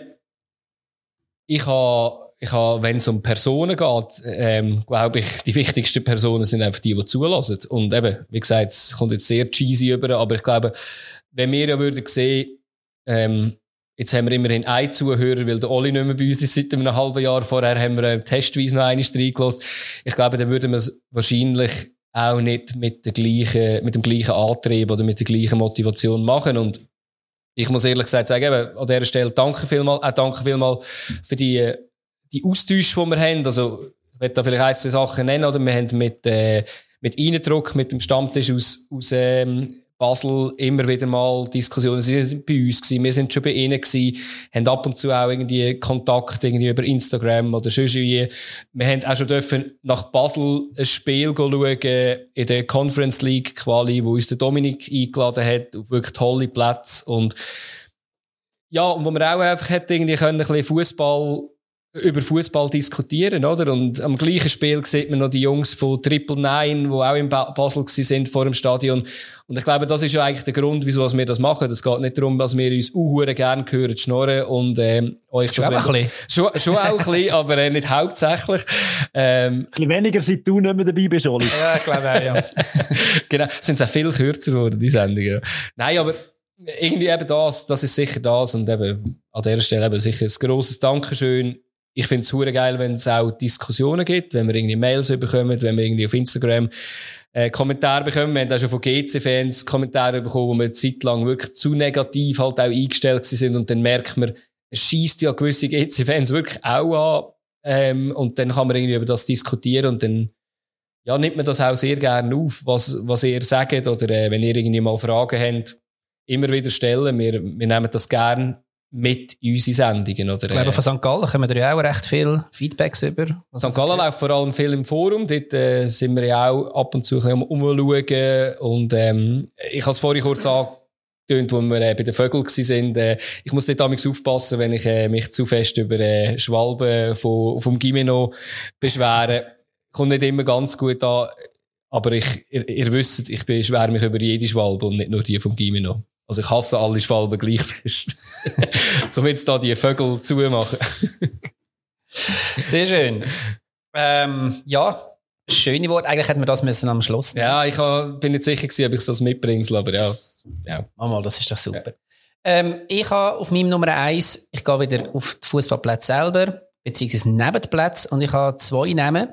ich habe ich habe, wenn es um Personen geht, ähm, glaube ich, die wichtigsten Personen sind einfach die, die zulassen. Und eben, wie gesagt, es kommt jetzt sehr cheesy über, aber ich glaube, wenn wir ja würden sehen, ähm, jetzt haben wir immerhin einen Zuhörer, weil der Oli nicht mehr bei uns ist seit einem halben Jahr. Vorher haben wir testweise noch einen reingelassen. Ich glaube, dann würden wir es wahrscheinlich auch nicht mit, der gleichen, mit dem gleichen Antrieb oder mit der gleichen Motivation machen. Und ich muss ehrlich gesagt sagen, eben, an dieser Stelle danke vielmal, auch danke vielmal für die die Austausche, die wir haben, also ich werde da vielleicht ein, zwei Sachen nennen, oder wir haben mit, äh, mit Eindruck, mit dem Stammtisch aus, aus ähm, Basel immer wieder mal Diskussionen. Sie sind bei uns gewesen, wir sind schon bei ihnen gewesen, haben ab und zu auch irgendwie Kontakt irgendwie über Instagram oder sonst wie. Wir haben auch schon dürfen nach Basel ein Spiel schauen in der Conference League Quali, wo uns der Dominik eingeladen hat, auf wirklich tolle Plätze und ja, und wo man auch einfach hätte irgendwie können, ein bisschen Fußball über Fußball diskutieren, oder? Und am gleichen Spiel sieht man noch die Jungs von Triple Nine, die auch in Basel sind vor dem Stadion. Und ich glaube, das ist ja eigentlich der Grund, wieso wir das machen. Es geht nicht darum, dass wir uns uhuere gerne hören, schnorren und ähm, euch schon das auch ein schon, schon auch ein bisschen, aber äh, nicht hauptsächlich. Ähm, ein bisschen weniger, seit du nicht mehr dabei bist, Oli. ja, ich glaube auch, ja. genau, sind auch viel kürzer geworden, die Sendungen. Nein, aber irgendwie eben das, das ist sicher das und eben an der Stelle eben sicher ein grosses Dankeschön ich finde es geil, wenn es auch Diskussionen gibt, wenn wir irgendwie Mails bekommen, wenn wir irgendwie auf Instagram äh, Kommentare bekommen. Wir haben auch schon von GC-Fans Kommentare bekommen, wo wir eine Zeit lang wirklich zu negativ halt auch eingestellt sind und dann merkt man, es schießt ja gewisse GC-Fans wirklich auch an ähm, und dann kann man irgendwie über das diskutieren und dann ja, nimmt man das auch sehr gerne auf, was, was ihr sagt oder äh, wenn ihr irgendwie mal Fragen habt, immer wieder stellen. Wir, wir nehmen das gerne mit unseren Sendungen. Oder, ich glaube, von St. Gallen kommen wir ja auch recht viel Feedbacks über. St. Gallen läuft vor allem viel im Forum. Dort äh, sind wir ja auch ab und zu ein bisschen umschauen. Und ähm, ich habe es vorhin kurz angetönt, wo wir äh, bei den Vögeln waren. Äh, ich muss dort damals aufpassen, wenn ich äh, mich zu fest über äh, Schwalben von, vom Gimeno beschwere. Kommt nicht immer ganz gut an. Aber ich, ihr, ihr wisst, ich beschwere mich über jede Schwalbe und nicht nur die vom Gimeno. Also ich hasse alle Schwalben gleich fest. so jetzt da die Vögel zumachen. Sehr schön. Ähm, ja, schöne Wort. Eigentlich hätten wir das müssen am Schluss nehmen. Ja, ich hab, bin nicht sicher gewesen, ob ich das mitbringe, aber ja. ja. Mal, das ist doch super. Ja. Ähm, ich habe auf meinem Nummer eins, ich gehe wieder auf die Fußballplätze selber, beziehungsweise neben den Plätzen, und ich habe zwei Namen,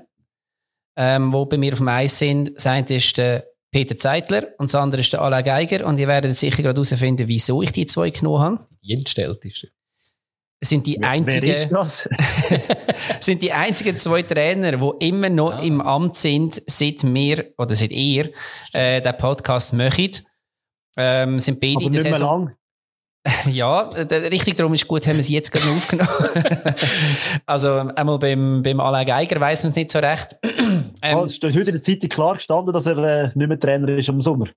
ähm, die bei mir auf dem Eis sind. Das eine ist der Peter Zeitler und das andere ist der Alain Geiger. Und ihr werdet sicher gerade herausfinden, wieso ich die zwei genommen habe. Die entstellteste. sind die einzigen, sind die einzigen zwei Trainer, die immer noch ja. im Amt sind, seit wir, oder seit ihr, äh, den Podcast möchtet. Ähm, sind beide Aber in der Saison. Lang. ja, richtig darum ist gut, haben wir sie jetzt gerade aufgenommen. also, einmal beim, beim Alain Geiger weiss man es nicht so recht. ähm, oh, es ist heute in der Zeitung klar gestanden, dass er äh, nicht mehr Trainer ist im Sommer.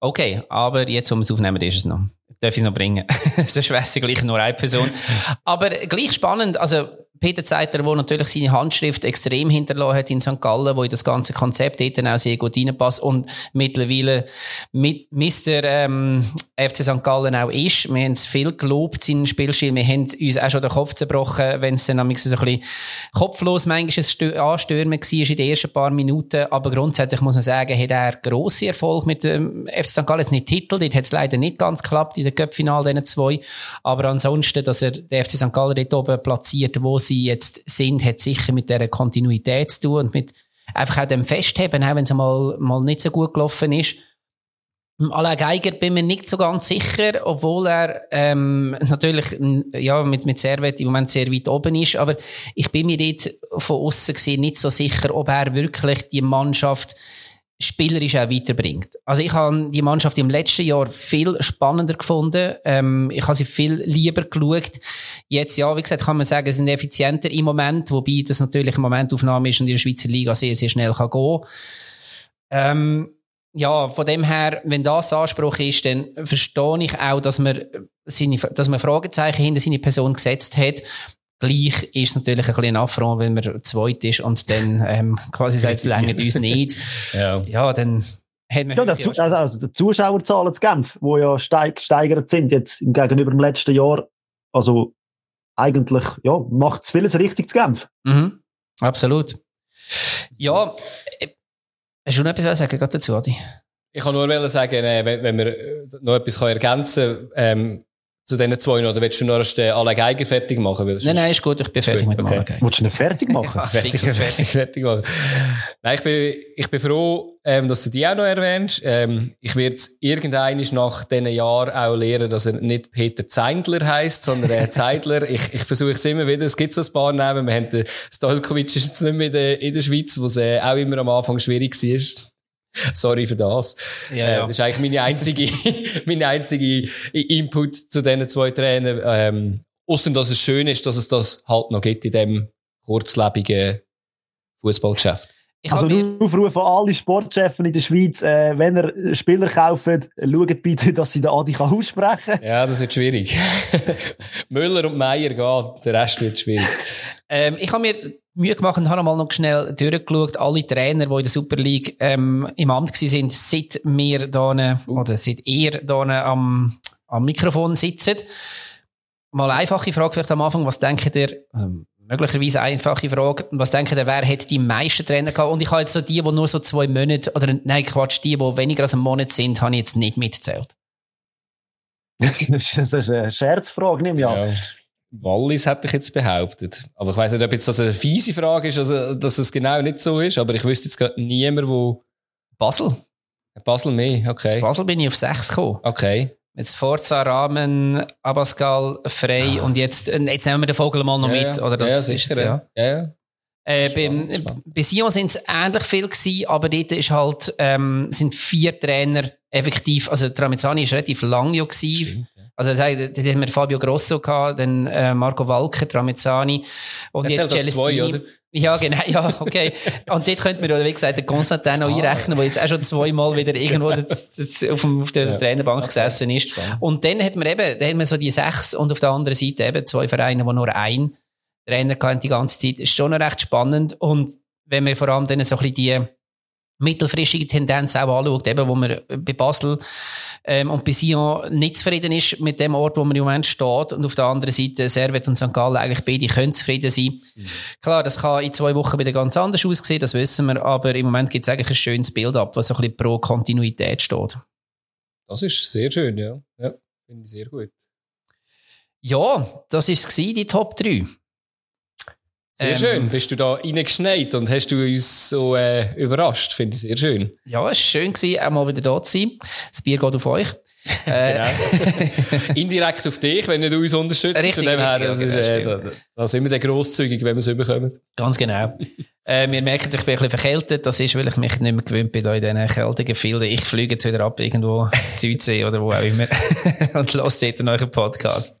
Okay, aber jetzt, wir es aufnehmen, ist es noch. Darf ich es noch bringen? Sonst wäre es gleich nur eine Person. aber gleich spannend, also Peter Zeiter, der natürlich seine Handschrift extrem hinterlassen hat in St. Gallen, wo in das ganze Konzept dort auch sehr gut reinpasst und mittlerweile mit Mr. Ähm, FC St. Gallen auch ist. Wir haben es viel gelobt, seinen Spielstil. Wir haben uns auch schon den Kopf zerbrochen, wenn es dann so ein bisschen kopflos manchmal ein Anstürmen war in den ersten paar Minuten. Aber grundsätzlich muss man sagen, hat er grosse Erfolg mit dem FC St. Gallen. Jetzt nicht Titel, dort hat es leider nicht ganz geklappt in der Cup-Final, diesen zwei. Aber ansonsten, dass er den FC St. Gallen dort oben platziert, wo sie jetzt sind, hat sicher mit der Kontinuität zu tun und mit einfach auch dem Festheben, auch wenn es mal, mal nicht so gut gelaufen ist. Alain Geiger bin mir nicht so ganz sicher, obwohl er ähm, natürlich ja, mit, mit Servet im Moment sehr weit oben ist. Aber ich bin mir dort von außen gesehen nicht so sicher, ob er wirklich die Mannschaft spielerisch auch weiterbringt. Also ich habe die Mannschaft im letzten Jahr viel spannender gefunden. Ähm, ich habe sie viel lieber geschaut. Jetzt, ja, wie gesagt, kann man sagen, sie sind effizienter im Moment, wobei das natürlich eine Momentaufnahme ist und in der Schweizer Liga sehr, sehr schnell kann gehen. Ähm, ja, von dem her, wenn das Anspruch ist, dann verstehe ich auch, dass man seine, dass man Fragezeichen hinter seine Person gesetzt hat. Gleich ist es natürlich ein bisschen ein Affront, wenn man zweit ist und dann ähm, quasi sagt, es längert uns nicht. ja. ja, dann hat man... Ja, der, also, also die Zuschauerzahlen zu Genf, die ja steig, gesteigert sind jetzt gegenüber dem letzten Jahr, also eigentlich ja, macht es vieles richtig zu Genf. Mhm. Absolut. Ja, äh, hast du noch etwas sagen gerade dazu, Adi? Ich kann nur sagen, äh, wenn, wenn wir noch etwas ergänzen können, ähm, zu diesen zwei noch? Oder willst du noch erst äh, alle Geigen fertig machen? Weil nein, nein, ist gut, ich bin fertig gut, mit okay. Geigen. Willst du ihn fertig machen? fertig, fertig, fertig machen. Nein, ich bin, ich bin froh, ähm, dass du die auch noch erwähnst. Ähm, ich werde es irgendein nach diesen Jahren auch lernen, dass er nicht Peter Zeindler heisst, sondern äh, Zeidler. ich, ich versuche es immer wieder. Es gibt so ein paar Namen. Wir haben den Stojkovic ist jetzt nicht mehr in der, in der Schweiz, wo es äh, auch immer am Anfang schwierig war. Sorry für das. Ja, ja. Äh, das ist eigentlich meine einzige, meine einzige Input zu diesen zwei Trainern. Ähm, Außer dass es schön ist, dass es das halt noch gibt in dem kurzlebigen Fußballgeschäft. Ich also nur Aufruf an alle Sportchefs in der Schweiz, äh, wenn ihr Spieler kauft, schaut bitte, dass sie den Adi kann aussprechen kann. Ja, das wird schwierig. Müller und Meier gehen, der Rest wird schwierig. ähm, ich habe mir Mühe gemacht und habe mal noch schnell durchgeschaut, alle Trainer, die in der Super League ähm, im Amt waren, seit wir da oder seit ihr da am, am Mikrofon sitzen. Mal einfache Frage vielleicht am Anfang, was denkt ihr, also möglicherweise einfache Frage, was denkt ihr, wer hat die meisten Trainer gehabt? Und ich habe jetzt so die, die nur so zwei Monate, oder nein, Quatsch, die, die weniger als einen Monat sind, habe ich jetzt nicht mitgezählt. das ist eine Scherzfrage, nehme ich an. Ja. Wallis hätte ich jetzt behauptet. Aber ich weiß nicht, ob jetzt das eine fiese Frage ist, also, dass es genau nicht so ist, aber ich wüsste jetzt gerade niemand, wo... Basel. Basel mehr, okay. Basel bin ich auf sechs gekommen. Okay. Jetzt Forza, Rahmen, Abascal, Frey ah. und jetzt, äh, jetzt nehmen wir den Vogel mal noch ja, mit, oder? Das ja, sicher, ist ja. ja. ja. Äh, spannend, beim, bei Sion sind es ähnlich viel gewesen, aber dort ist halt, ähm, sind vier Trainer effektiv, also Tramezzani ist relativ lang ja gewesen. Stimmt. Also, da haben wir Fabio Grosso gehabt, dann äh, Marco Walker, Tramezzani und jetzt, jetzt zwei, oder? Ja, genau, ja, okay. und dort könnte man, wie gesagt, den Konstantin auch ah. einrechnen, der jetzt auch schon zweimal wieder irgendwo auf, dem, auf der ja. Trainerbank okay. gesessen ist. Spannend. Und dann hat man eben, dann hat man so die sechs und auf der anderen Seite eben zwei Vereine, die nur ein Trainer hatten die ganze Zeit. Das ist schon noch recht spannend. Und wenn man vor allem dann so ein bisschen die, mittelfristige Tendenz auch anschaut, eben, wo man bei Basel ähm, und bei Sion nicht zufrieden ist mit dem Ort, wo man im Moment steht und auf der anderen Seite Servet und St. Gallen eigentlich beide können zufrieden sein. Mhm. Klar, das kann in zwei Wochen wieder ganz anders aussehen, das wissen wir, aber im Moment gibt es eigentlich ein schönes Bild ab, was so ein bisschen pro Kontinuität steht. Das ist sehr schön, ja. Ja, finde ich sehr gut. Ja, das war die Top 3. Sehr Ähm, schön. Bist du da reingeschneit und hast du uns so äh, überrascht? Finde ich sehr schön. Ja, es war schön, gewesen, auch mal wieder da zu sein. Das Bier geht auf euch. Äh, Genau. Indirekt auf dich, wenn du uns unterstützt. Richtig, Von dem her, das ist, äh, da, da sind wir dann grosszügig, wenn wir es überkommen. Ganz genau. äh, wir merken, ich bin ein bisschen verkältet. Das ist, weil ich mich nicht mehr gewöhnt bin, in diesen kältigen Gefilden. Ich fliege jetzt wieder ab irgendwo Südsee oder wo auch immer und lasse dort einen neuen Podcast.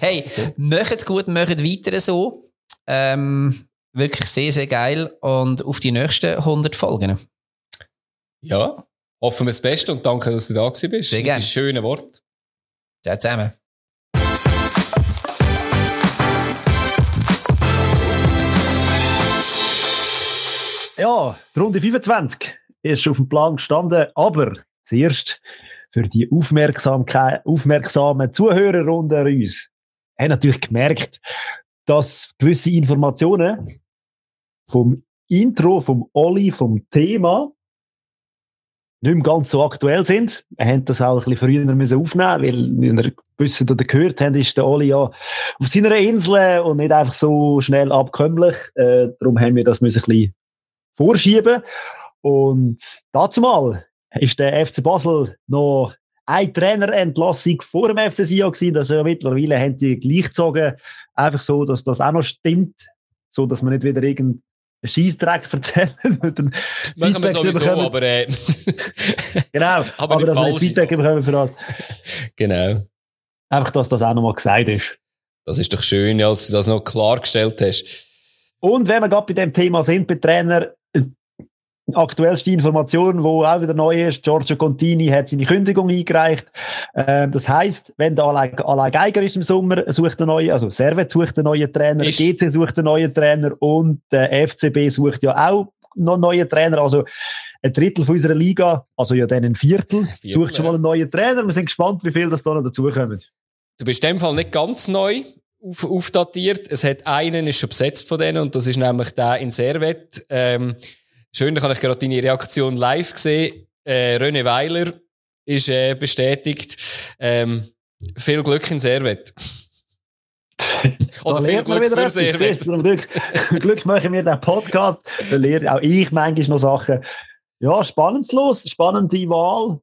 Hey, macht's gut, macht weiter so. Ähm, wirklich sehr, sehr geil. Und auf die nächsten 100 Folgen. Ja. Hoffen wir das Beste und danke, dass du da gewesen bist. Sehr gerne. die schönen Worte. Ciao zusammen. Ja, die Runde 25 ist auf dem Plan gestanden, aber zuerst für die Aufmerksamkeit, aufmerksamen Zuhörer unter uns haben natürlich gemerkt, dass gewisse Informationen vom Intro, vom Olli, vom Thema nicht mehr ganz so aktuell sind. Wir haben das auch ein bisschen früher aufnehmen, weil, wie ihr gewusst oder gehört habt, ist der Oli ja auf seiner Insel und nicht einfach so schnell abkömmlich. Äh, darum haben wir das müssen ein bisschen vorschieben. Und dazu mal ist der FC Basel noch eine Trainerentlassung vor dem FC Sion gewesen. Das ist ja mittlerweile haben die gleichgezogen. Einfach so, dass das auch noch stimmt. So, dass man nicht wieder irgendeinen mit dem Machen wir sowieso, bekommen. aber äh, Genau. Aber Aber, nicht dass wir Feedback bekommen für das. genau. Einfach, dass das auch nochmal gesagt ist. Das ist doch schön, ja, dass du das noch klargestellt hast. Und wenn wir gerade bei dem Thema sind, bei Trainer, aktuellste Information, wo auch wieder neu ist, Giorgio Contini hat seine Kündigung eingereicht. Ähm, das heißt, wenn der Alain, Geiger ist im Sommer, sucht einen neuen, also Servet sucht einen neuen Trainer, Ist- GC sucht einen neuen Trainer und der FCB sucht ja auch noch einen neuen Trainer. Also ein Drittel von unserer Liga, also ja dann ein Viertel, Viertel, sucht schon mal einen neuen Trainer. Wir sind gespannt, wie viel das da noch dazukommen. Du bist in dem Fall nicht ganz neu auf, aufdatiert. Es hat einen, ist schon besetzt von denen, und das ist nämlich der in Servet. Ähm, schön, da kann ich gerade deine Reaktion live sehen. Äh, René Weiler ist äh, bestätigt. Ähm, viel Glück in Servet. Oder viel Glück wieder für Servet. Glück, Glück machen wir den Podcast. Da lerne auch ich manchmal noch Sachen. Ja, spannend los, spannende Wahl.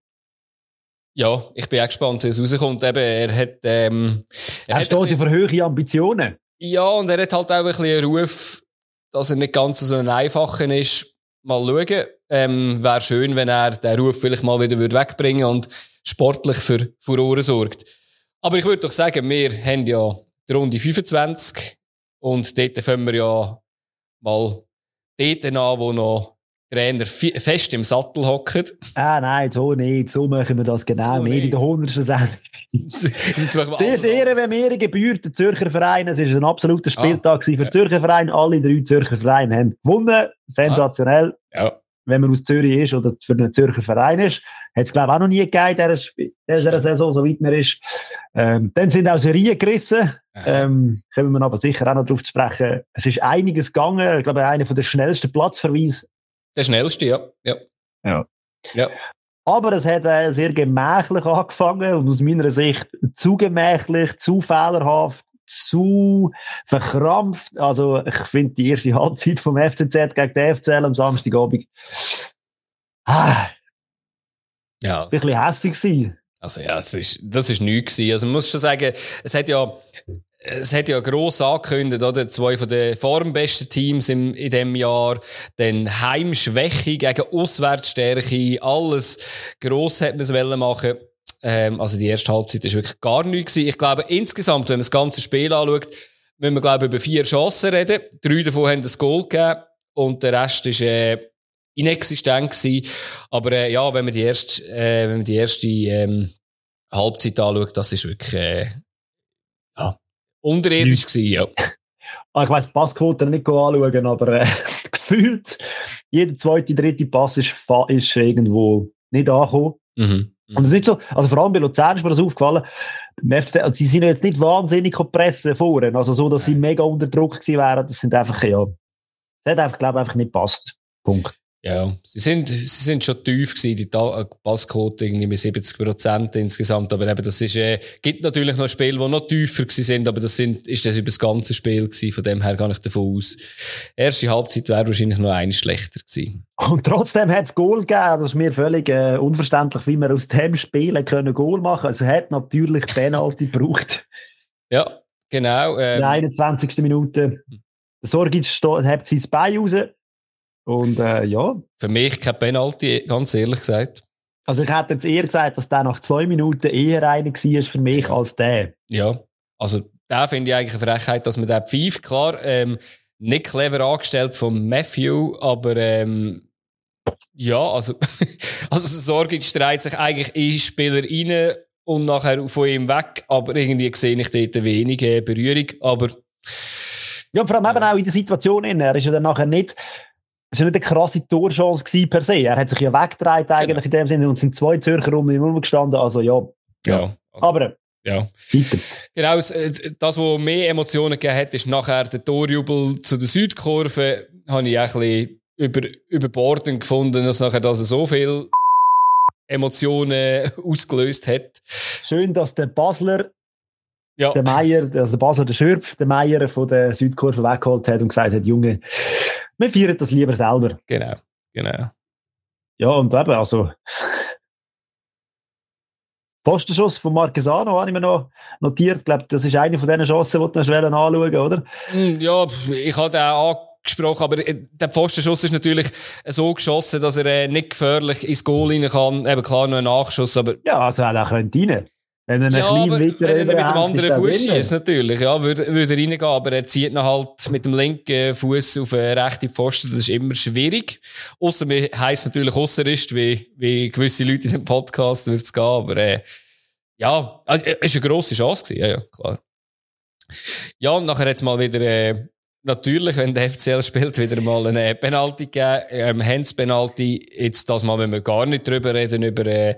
Ja, ich bin auch gespannt, wie es rauskommt. Eben, er hat, ähm, er Er hat steht bisschen- für hohe Ambitionen. Ja, und er hat halt auch ein bisschen einen Ruf, dass er nicht ganz so ein einfacher ist. Mal schauen. Ähm, Wäre schön, wenn er den Ruf vielleicht mal wieder würde wegbringen und sportlich für Furore sorgt. Aber ich würde doch sagen, wir haben ja die Runde 25 und dort fangen wir ja mal dort an, wo noch Trainer fest im Sattel hocken. Ah, nein, so nicht. So machen wir das genau So nicht. In der 100. Sendung. Wir Sehr, sehr, wenn mir gebührt, der Zürcher Verein. Es war ein absoluter Spieltag gewesen für ja. Zürcher Verein. Alle drei Zürcher Vereine haben gewonnen. Sensationell. Ja. Wenn man aus Zürich ist oder für einen Zürcher Verein ist. Hat es, glaube ich, auch noch nie gegeben in dieser, Saison, soweit man ist. Ähm, dann sind auch Serien gerissen. Ähm, kommen wir aber sicher auch noch darauf zu sprechen. Es ist einiges gegangen. Ich glaube, einer der schnellsten Platzverweise. Der schnellste, ja. ja. Ja. Ja. Aber es hat äh, sehr gemächlich angefangen und aus meiner Sicht zu gemächlich, zu fehlerhaft, zu verkrampft. Also ich finde die erste Halbzeit vom FCZ gegen den FCL am Samstagabend ah, Ja, ein bisschen hässlich gewesen. Also ja, es ist, das ist nichts gewesen. Also man muss schon sagen, es hat ja, es hat ja gross angekündigt, oder? Zwei von den formbesten Teams im, in dem Jahr. Dann Heimschwäche gegen Auswärtsstärke. Alles gross hat man es machen. Ähm, also die erste Halbzeit ist wirklich gar nichts gewesen. Ich glaube, insgesamt, wenn man das ganze Spiel anschaut, müssen wir, glaube ich, über vier Chancen reden. Drei davon haben das Goal gegeben. Und der Rest ist, äh, inexistent gewesen. Aber äh, ja, wenn man die erste, äh, wenn man die erste ähm, Halbzeit anschaut, das ist wirklich äh, ja, unterirdisch gewesen, ja. Ah, ich weiss, Passquote nicht anschauen, aber äh, gefühlt, jeder zweite, dritte Pass ist, ist irgendwo nicht angekommen. Mhm. Und es ist nicht so, also vor allem bei Luzern ist mir das aufgefallen, FCZ, also sie sind jetzt nicht wahnsinnig pressen vorne, also so, dass sie mega unter Druck gewesen wären, das sind einfach, ja, das hat einfach, glaube ich, einfach nicht passt. Punkt. Ja, sie sind, sie sind schon tief gewesen, die äh, Passquote irgendwie mit 70 Prozent insgesamt. Aber eben, das ist, äh, gibt natürlich noch Spiele, die noch tiefer gewesen sind, aber das sind, ist das über das ganze Spiel gewesen. Von dem her gehe ich davon aus. Erste Halbzeit wäre wahrscheinlich noch eine schlechter gewesen. Und trotzdem hat es Goal gegeben. Das ist mir völlig äh, unverständlich, wie wir aus dem Spielen können Goal machen. Also hat natürlich Penalty gebraucht. Ja, genau. Ähm, In der 21. Minute. Sorgic hat sein Bein raus und äh, ja. Für mich kein Penalty, ganz ehrlich gesagt. Also ich hätte jetzt eher gesagt, dass der nach zwei Minuten eher einer war für mich als der. Ja, also da finde ich eigentlich eine Frechheit, dass man den pfeift. Klar, ähm, nicht clever angestellt von Matthew, aber ähm, ja, also, also Sorgic streitet sich eigentlich in Spieler rein und nachher von ihm weg, aber irgendwie sehe ich dort wenige Berührung, aber ja, vor allem eben auch in der Situation, er ist ja dann nachher nicht es war nicht eine krasse Torchance per se. Er hat sich ja weggedreht eigentlich genau. in dem Sinne und sind zwei Zürcher um ihn rumgestanden. Also ja. Ja. ja. Also, Aber ja. Weiter. Genau, das, was mehr Emotionen gegeben hat, ist nachher der Torjubel zu der Südkurve. Habe ich auch ein bisschen über, überbordend gefunden, dass nachher das so viel Emotionen ausgelöst hat. Schön, dass der Basler ja. der Meier, also der Basler, der Schürpf, der Meier von der Südkurve weggeholt hat und gesagt hat, Junge, wir feiern das lieber selber. Genau, genau. Ja, und eben, also. Postenschuss von Marquesano habe ich mir noch notiert. Ich glaube, das ist eine von diesen Chancen, die du noch anschauen oder? Hm, ja, ich habe den angesprochen, aber äh, der Postenschuss ist natürlich so geschossen, dass er äh, nicht gefährlich ins Goal rein kann. Eben klar, noch ein Nachschuss, aber... Ja, also er könnte rein. Wenn er ja, Meter wenn er mit dem anderen Fuß schießt, natürlich, ja, würde, würde er reingehen, aber er zieht ihn halt mit dem linken Fuß auf eine rechte Pfosten, das ist immer schwierig. Außer mir heisst natürlich Ausserist, wie, wie gewisse Leute in dem Podcast würde es gehen, aber, äh, ja, also, äh, ist eine grosse Chance gewesen, ja, ja, klar. Ja, und nachher es mal wieder, äh, natürlich, wenn der FCL spielt, wieder mal eine Penalty gegeben, ähm, Hands-Penalty, jetzt das mal, wenn wir gar nicht drüber reden, über, äh,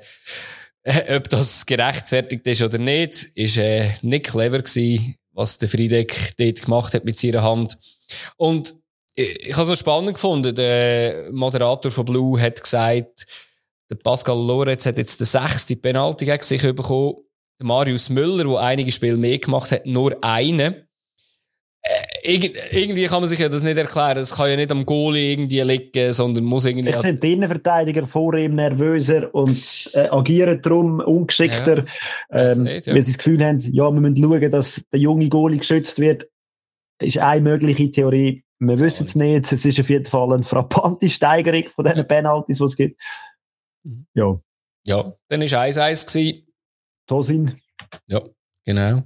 äh, ob das gerechtfertigt ist oder nicht, ist äh, nicht clever gewesen, was der Friedeck dort gemacht hat mit seiner Hand. Und ich, ich habe es spannend gefunden. Der Moderator von Blue hat gesagt, der Pascal Lorenz hat jetzt den sechsten Penalty gegen sich bekommen. Marius Müller, der einige Spiele mehr gemacht hat, nur einen. Äh, irgendwie kann man sich ja das nicht erklären. Das kann ja nicht am Goalie irgendwie liegen, sondern muss irgendwie... Vielleicht sind die Innenverteidiger vor ihm nervöser und äh, agieren darum ungeschickter, ja, ähm, nicht, ja. weil sie das Gefühl haben, ja, wir müssen schauen, dass der junge Goalie geschützt wird. Ist eine mögliche Theorie. Wir wissen es nicht. Es ist auf jeden Fall eine frappante Steigerung von diesen Penalties, die es gibt. Mhm. Ja. Ja, dann war 1-1. Tosin. Ja, genau.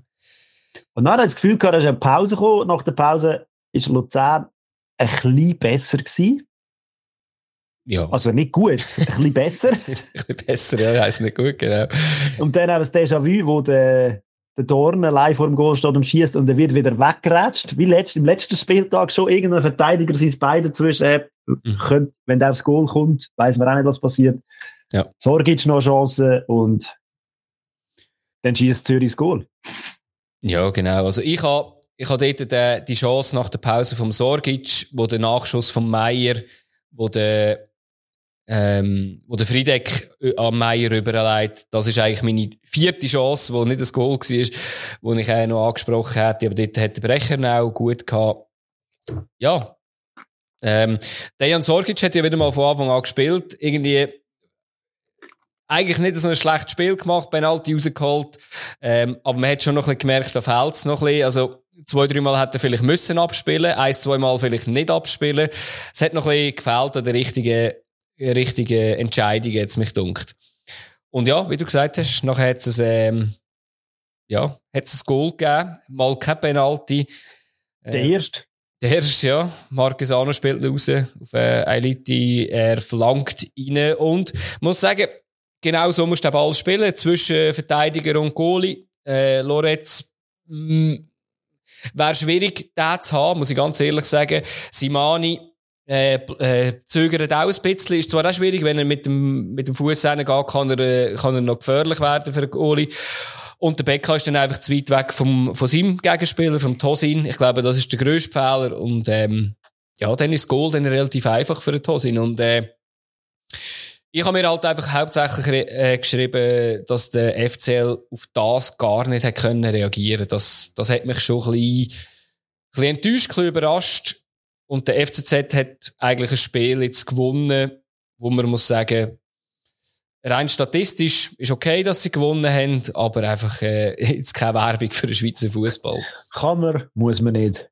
Und dann hat das Gefühl gehabt, dass eine Pause gekommen. Nach der Pause war Luzern ein bisschen besser gewesen. Ja. Also nicht gut, ein bisschen besser. ein bisschen besser, ja, heisst nicht gut, genau. Und dann haben wir das Déjà-vu, wo der, der Dorn live vor dem Goal steht und schießt und er wird wieder weggeratscht. Wie letzt, im letzten Spieltag schon irgendein Verteidiger sein Bein dazwischen äh, mhm. wenn der aufs Goal kommt, weiß man auch nicht, was passiert. Ja. Sorgic noch Chancen und dann schießt Zürich das Goal. Ja, genau. Also ich habe ich hab dort die, die Chance nach der Pause vom Sorgic, wo der Nachschuss vom Meier, wo der ähm, wo der Friedeck äh, am Meier überleitet. Das ist eigentlich meine vierte Chance, wo nicht das Goal war, wo ich auch noch angesprochen hätte. Aber dort hat der Brecher auch gut gehabt. Ja. Ähm, Dejan Sorgic hat ja wieder mal von Anfang an gespielt. Irgendwie eigentlich nicht so ein schlechtes Spiel gemacht, Penalty rausgeholt. Ähm, aber man hat schon noch ein bisschen gemerkt, da fehlt es noch ein bisschen. Also, zwei, dreimal hätte er vielleicht müssen abspielen, eins, zweimal vielleicht nicht abspielen. Es hat noch ein bisschen gefehlt an der richtigen, richtigen Entscheidung, jetzt mich dunkt. Und ja, wie du gesagt hast, nachher hat es, ähm, ja, hat es ein Goal gegeben, mal kein Penalty. Der äh, erste. Der erste, ja. Marcus Arno spielt raus auf äh, Elite. Er verlangt rein und muss sagen, genau so musst du den Ball spielen, zwischen Verteidiger und Goalie. Äh, Loretz, mm, wäre schwierig, den zu haben, muss ich ganz ehrlich sagen. Simani, äh, äh, zögert auch ein bisschen. Ist zwar auch schwierig, wenn er mit dem, mit dem Fuß geht, kann er, äh, kann er noch gefährlich werden für den Goalie. Und der Becker ist dann einfach zu weit weg vom, von seinem Gegenspieler, vom Tosin. Ich glaube, das ist der grösste Fehler. Und, ähm, ja, dann ist das Goal dann relativ einfach für den Tosin. Und äh, ich habe mir halt einfach hauptsächlich äh, geschrieben, dass der FCL auf das gar nicht hat können reagieren. Das, das hat mich schon ein bisschen, ein bisschen enttäuscht, ein bisschen überrascht. Und der FCZ hat eigentlich ein Spiel jetzt gewonnen, wo man muss sagen, rein statistisch ist okay, dass sie gewonnen haben, aber einfach äh, jetzt keine Werbung für den Schweizer Fußball. Kann man, muss man nicht.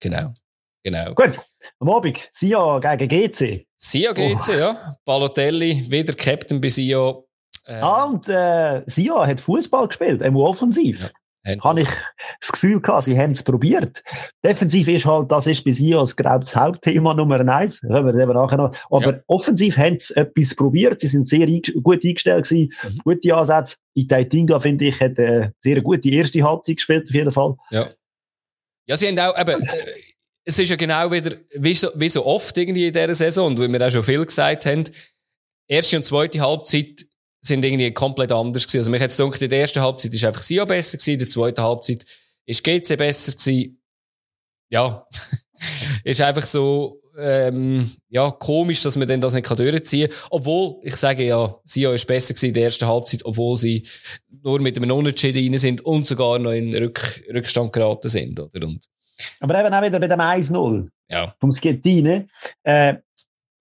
Genau. Genau. Gut, am Abend, Sia gegen GC. Sia GC, oh. ja. Balotelli, wieder Captain bei Sia. Äh, ah, und äh, Sia hat Fußball gespielt, einmal offensiv. Ja. Habe ich das Gefühl gehabt, sie haben es probiert. Defensiv ist halt, das ist bei Sia glaube das Hauptthema Nummer eins. Können wir nachher noch. Aber ja. offensiv haben sie etwas probiert. Sie sind sehr gut eingestellt gewesen. Mhm. Gute Ansätze. Itaitinga, finde ich, hat eine sehr gute erste Halbzeit gespielt, auf jeden Fall. Ja. Ja, sie haben auch, eben, äh, es ist ja genau wieder, wie so, wie so oft irgendwie in dieser Saison, und wie wir auch schon viel gesagt haben, erste und zweite Halbzeit sind irgendwie komplett anders gewesen. Also mich hat es gedacht, in der ersten Halbzeit ist einfach Sia besser gewesen, in der zweiten Halbzeit ist GC besser gewesen. Ja, ist einfach so, ähm, ja, komisch, dass man dann das nicht durchziehen kann. Obwohl, ich sage ja, Sia ist besser gewesen in der ersten Halbzeit, obwohl sie nur mit einem Unentschieden rein sind und sogar noch in Rück Rückstand geraten sind, oder? Und aber eben auch wieder bei dem 1-0 ja. vom Schettine. Äh,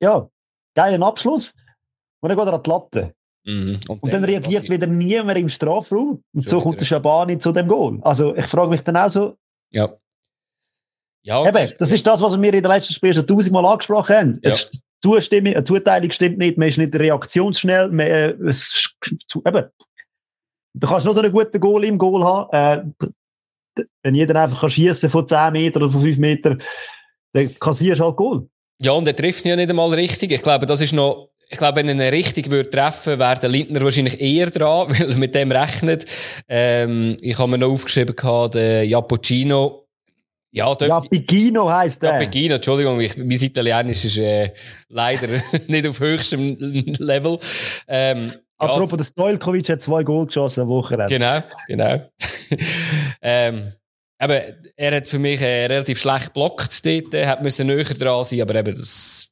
ja, geiler Abschluss. Und dann geht er an die Latte. Mhm. Und, und, dann, dann reagiert wieder niemand im Strafraum. Und so kommt der Schabani zu dem Goal. Also ich frage mich dann auch so. Ja. ja Eben, das ist das, was wir in den letzten Spielen schon tausendmal angesprochen haben. Ja. Es, Zustimmung, eine Zuteilung stimmt nicht, man ist nicht reaktionsschnell. Man, äh, es, eben, du kannst noch so einen guten Goal im Goal haben. Äh, wenn jeder einfach schießen von 10 Metern oder von 5 Metern, dann kassierst du halt Goal. Ja, und er trifft ihn ja nicht einmal richtig. Ich glaube, das ist noch, ich glaube, wenn er ihn richtig würde treffen, wäre der Lindner wahrscheinlich eher dran, weil er mit dem rechnet. Ähm, ich habe mir noch aufgeschrieben gehabt, der Jappuccino. Ja, ja, Pigino heisst der. Ja, Pigino, Entschuldigung, ich, mein Italienisch ist äh, leider nicht auf höchstem Level. Ähm, Apropos, ja. der Stojkovic hat zwei Goal geschossen am Wochenende. Genau, genau. ähm, aber er hat für mich äh, relativ schlecht blockt dort, er hat müssen näher dran sein, aber eben das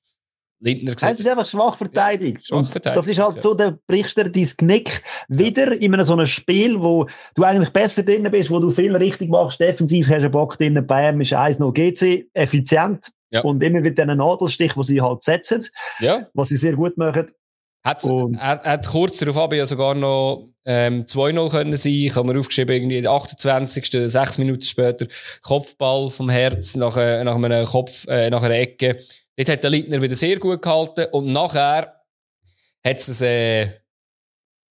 Lindner gesagt. Es ist einfach schwach verteidigt. Ja, schwach verteidigt. Das ist halt ja. so, der brichst dir dein Knick wieder ja. in einem so einem Spiel, wo du eigentlich besser drin bist, wo du viel richtig machst, defensiv hast du einen Bock drin, Bayern ist 1-0 GC, effizient. Ja. Und immer mit diesen Nadelstich, die sie halt setzen, was sie sehr gut machen. Hat, hat, hat kurz darauf aber ja sogar noch ähm, 2-0 können sein. Ich habe mir aufgeschrieben, irgendwie 28. sechs Minuten später Kopfball vom Herz nach, äh, nach einem Kopf, äh, nach einer Ecke. Dort hat der Leitner wieder sehr gut gehalten und nachher hat es äh,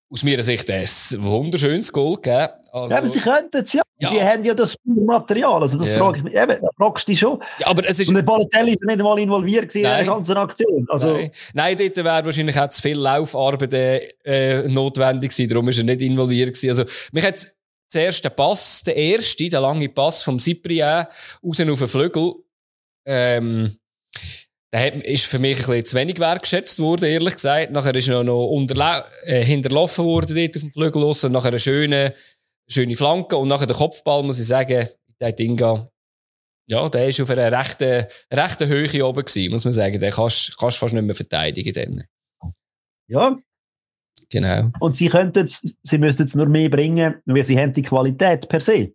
aus meiner Sicht ein wunderschönes Goal gegeben. Also, ja, aber sie könnten es ja. ja. Die haben ja das Material. Also, das ja. frage ich mich. Eben, da fragst du dich schon. Ja, aber es ist. Und der Balotelli ist nicht einmal involviert in der ganzen Aktion. Also, Nein, Nein dort wäre wahrscheinlich auch zu viel Laufarbeit äh, notwendig gewesen. Darum ist er nicht involviert gewesen. Also, mich hat zuerst der Pass, der erste, der lange Pass vom Cyprien raus auf den Flügel, ähm, der ist für mich ein bisschen zu wenig wertgeschätzt worden, ehrlich gesagt. Nachher ist er noch äh, hinterlaufen worden dort auf dem Flügel los. Nachher eine schöne, schöne Flanke und nachher der Kopfball, muss ich sagen, der Dinga, ja, der ist auf einer rechten, rechten Höhe oben gewesen, muss man sagen. Den kannst, du fast nicht mehr verteidigen. Dann. Ja. Genau. Und sie könnten, sie müssten es nur mehr bringen, weil sie haben die Qualität per se.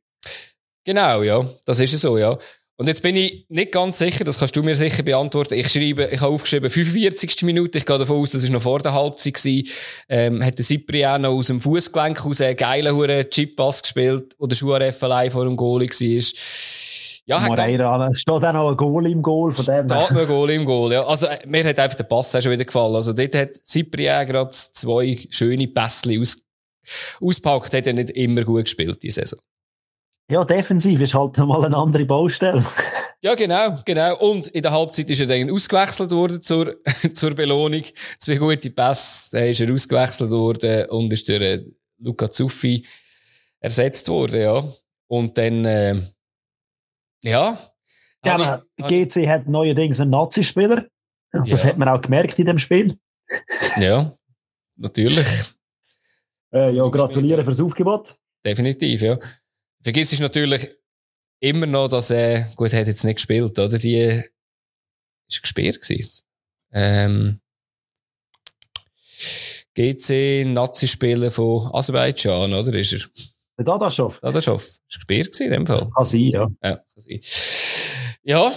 Genau, ja. Das ist so, ja. Und jetzt bin ich nicht ganz sicher, das kannst du mir sicher beantworten. Ich schreibe, ich habe aufgeschrieben 45. Minute, ich gehe davon aus, das war noch vor der Halbzeit gewesen, ähm, hat der Cipriano aus dem Fußgelenk aus einen geilen Huren Chip-Pass gespielt, wo der Schuharef allein vor dem Goalie war. Ja, Moreira, es steht auch noch ein Goal im Goal von dem. Hat ein Goal im Goal, ja. Also, äh, mir hat einfach der Pass auch schon wieder gefallen. Also, dort hat Cyprien gerade zwei schöne Pässe aus, auspackt, hat er nicht immer gut gespielt, die Saison. Ja, defensiv ist halt mal eine andere Baustelle. Ja, genau, genau. Und in der Halbzeit ist er dann ausgewechselt worden zur, zur Belohnung. Zwei gute Pässe, dann ist er ausgewechselt worden und ist durch äh, Luca Zuffi ersetzt worden, ja. Und dann, äh, ja. Ja, ich, GC hat neuerdings einen Nazi-Spieler. Das ja. hat man auch gemerkt in dem Spiel. Ja, natürlich. Äh, ja, gratuliere fürs Aufgebot. Definitiv, ja. Vergiss ist natürlich immer noch, dass er, gut, er hat jetzt nicht gespielt, oder? Die ist gesperrt gewesen. Ähm, GC Nazi-Spieler von Aserbaidschan, oder? Ist er? Der Dadaschow. Dadaschow. Ist gesperrt gewesen, in dem Fall. Kann sein, ja. Ja, kann sein. Ja,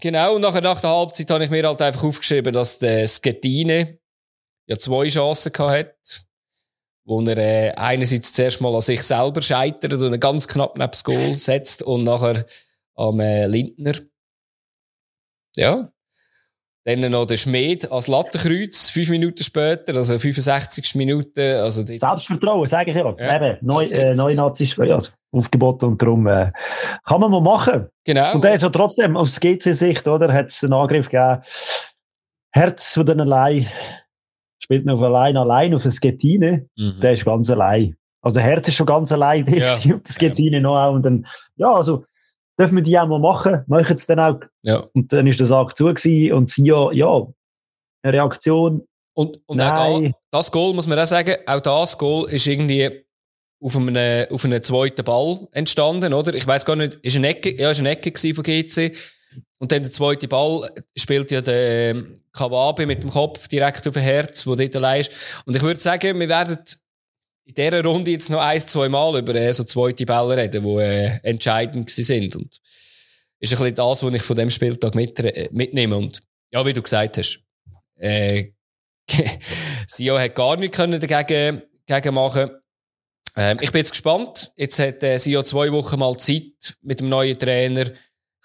genau. Und nachher, nach der Halbzeit habe ich mir halt einfach aufgeschrieben, dass der Skettine ja zwei Chancen gehabt hat, wo er äh, einerseits zuerst mal an sich selber scheitert und ganz knapp neben das Goal setzt und nachher am äh, Lindner. Ja. Dann noch der Schmied als Lattenkreuz, fünf Minuten später, also 65. Minute. Also die Selbstvertrauen, sage ich ja. ja. Eben, neu, äh, neu Nazis, also aufgeboten und darum äh, kann man mal machen. Genau. Und dann ja trotzdem aus GC-Sicht, oder, hat es einen Angriff gegeben. Herz von den allein, spielt noch allein allein auf das Gettine, mhm. der ist ganz allein. Also Herz ist schon ganz allein, ja. das Gettine ja. noch auch. Und dann, ja, also, dürfen wir die auch mal machen, machen es dann auch. Ja. Und dann ist der Sack zu gewesen und sie ja, ja, eine Reaktion. Und, und auch da, das Goal muss man auch sagen, auch das Goal ist irgendwie auf einem, auf einem zweiten Ball entstanden, oder? Ich weiß gar nicht, ist eine Ecke, ja, ist eine Ecke von GC. Und dann der zweite Ball spielt ja der ähm, Kawabe mit dem Kopf direkt auf den Herz, wo dort allein ist. Und ich würde sagen, wir werden in dieser Runde jetzt noch ein, zwei Mal über äh, so zweite Bälle reden, die äh, entscheidend sind. Und ist ein bisschen das, was ich von dem Spieltag mit, äh, mitnehme. Und ja, wie du gesagt hast, äh, Sio hat gar nichts können dagegen, dagegen machen. Ähm, ich bin jetzt gespannt. Jetzt hat äh, Sio zwei Wochen mal Zeit, mit dem neuen Trainer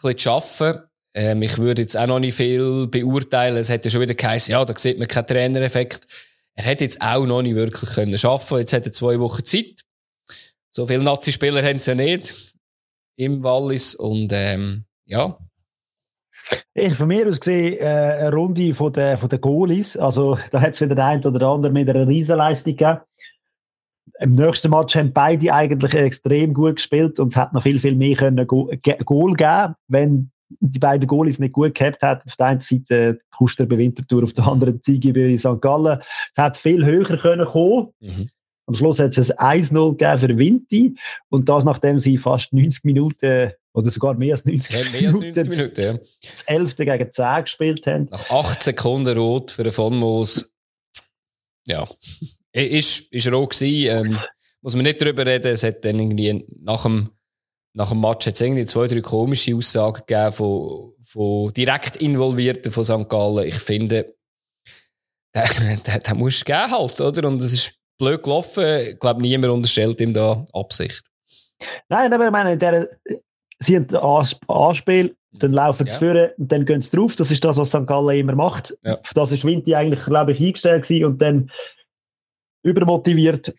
bisschen zu arbeiten. Ähm, ich würde jetzt auch noch nicht viel beurteilen. Es hat ja schon wieder geheißen, ja, da sieht man keinen Trainereffekt. Er hätte jetzt auch noch nicht wirklich können schaffen. Jetzt hat er zwei Wochen Zeit. So viele Nazi-Spieler haben es ja nicht im Wallis und ähm, ja. Ich von mir aus gesehen äh, eine Runde von den, von den Goalies. Also da hat es wieder der eine oder andere mit einer Riesenleistung gegeben. Im nächsten Match haben beide eigentlich extrem gut gespielt und es hat noch viel, viel mehr können Goal geben, wenn die beiden Goalies nicht gut gehabt hat. Auf der einen Seite Kuster bei Winterthur, auf der anderen Ziege bei St. Gallen. Es hat viel höher können kommen. Mhm. Am Schluss hat es ein 1-0 gegeben für Winti und das nachdem sie fast 90 Minuten oder sogar mehr als 90, ja, mehr als 90 Minuten, ja. das 11. gegen 10 gespielt haben. Nach 8 Sekunden rot für den Von Moos. Ja, ist, ist rot gewesen. Ähm, muss man nicht darüber reden. Es hat dann irgendwie nach dem nach dem Match hat es irgendwie zwei, drei komische Aussagen gegeben von, von direkt Involvierten von St. Gallen. Ich finde, der muss geben halt, oder? Und es ist blöd gelaufen. Ich glaube, niemand unterstellt ihm da Absicht. Nein, aber ich meine, der, sie haben ein Anspiel, dann laufen sie ja. führen und dann gehen sie drauf. Das ist das, was St. Gallen immer macht. Ja. das ist Winti eigentlich, glaube ich, eingestellt gewesen und dann übermotiviert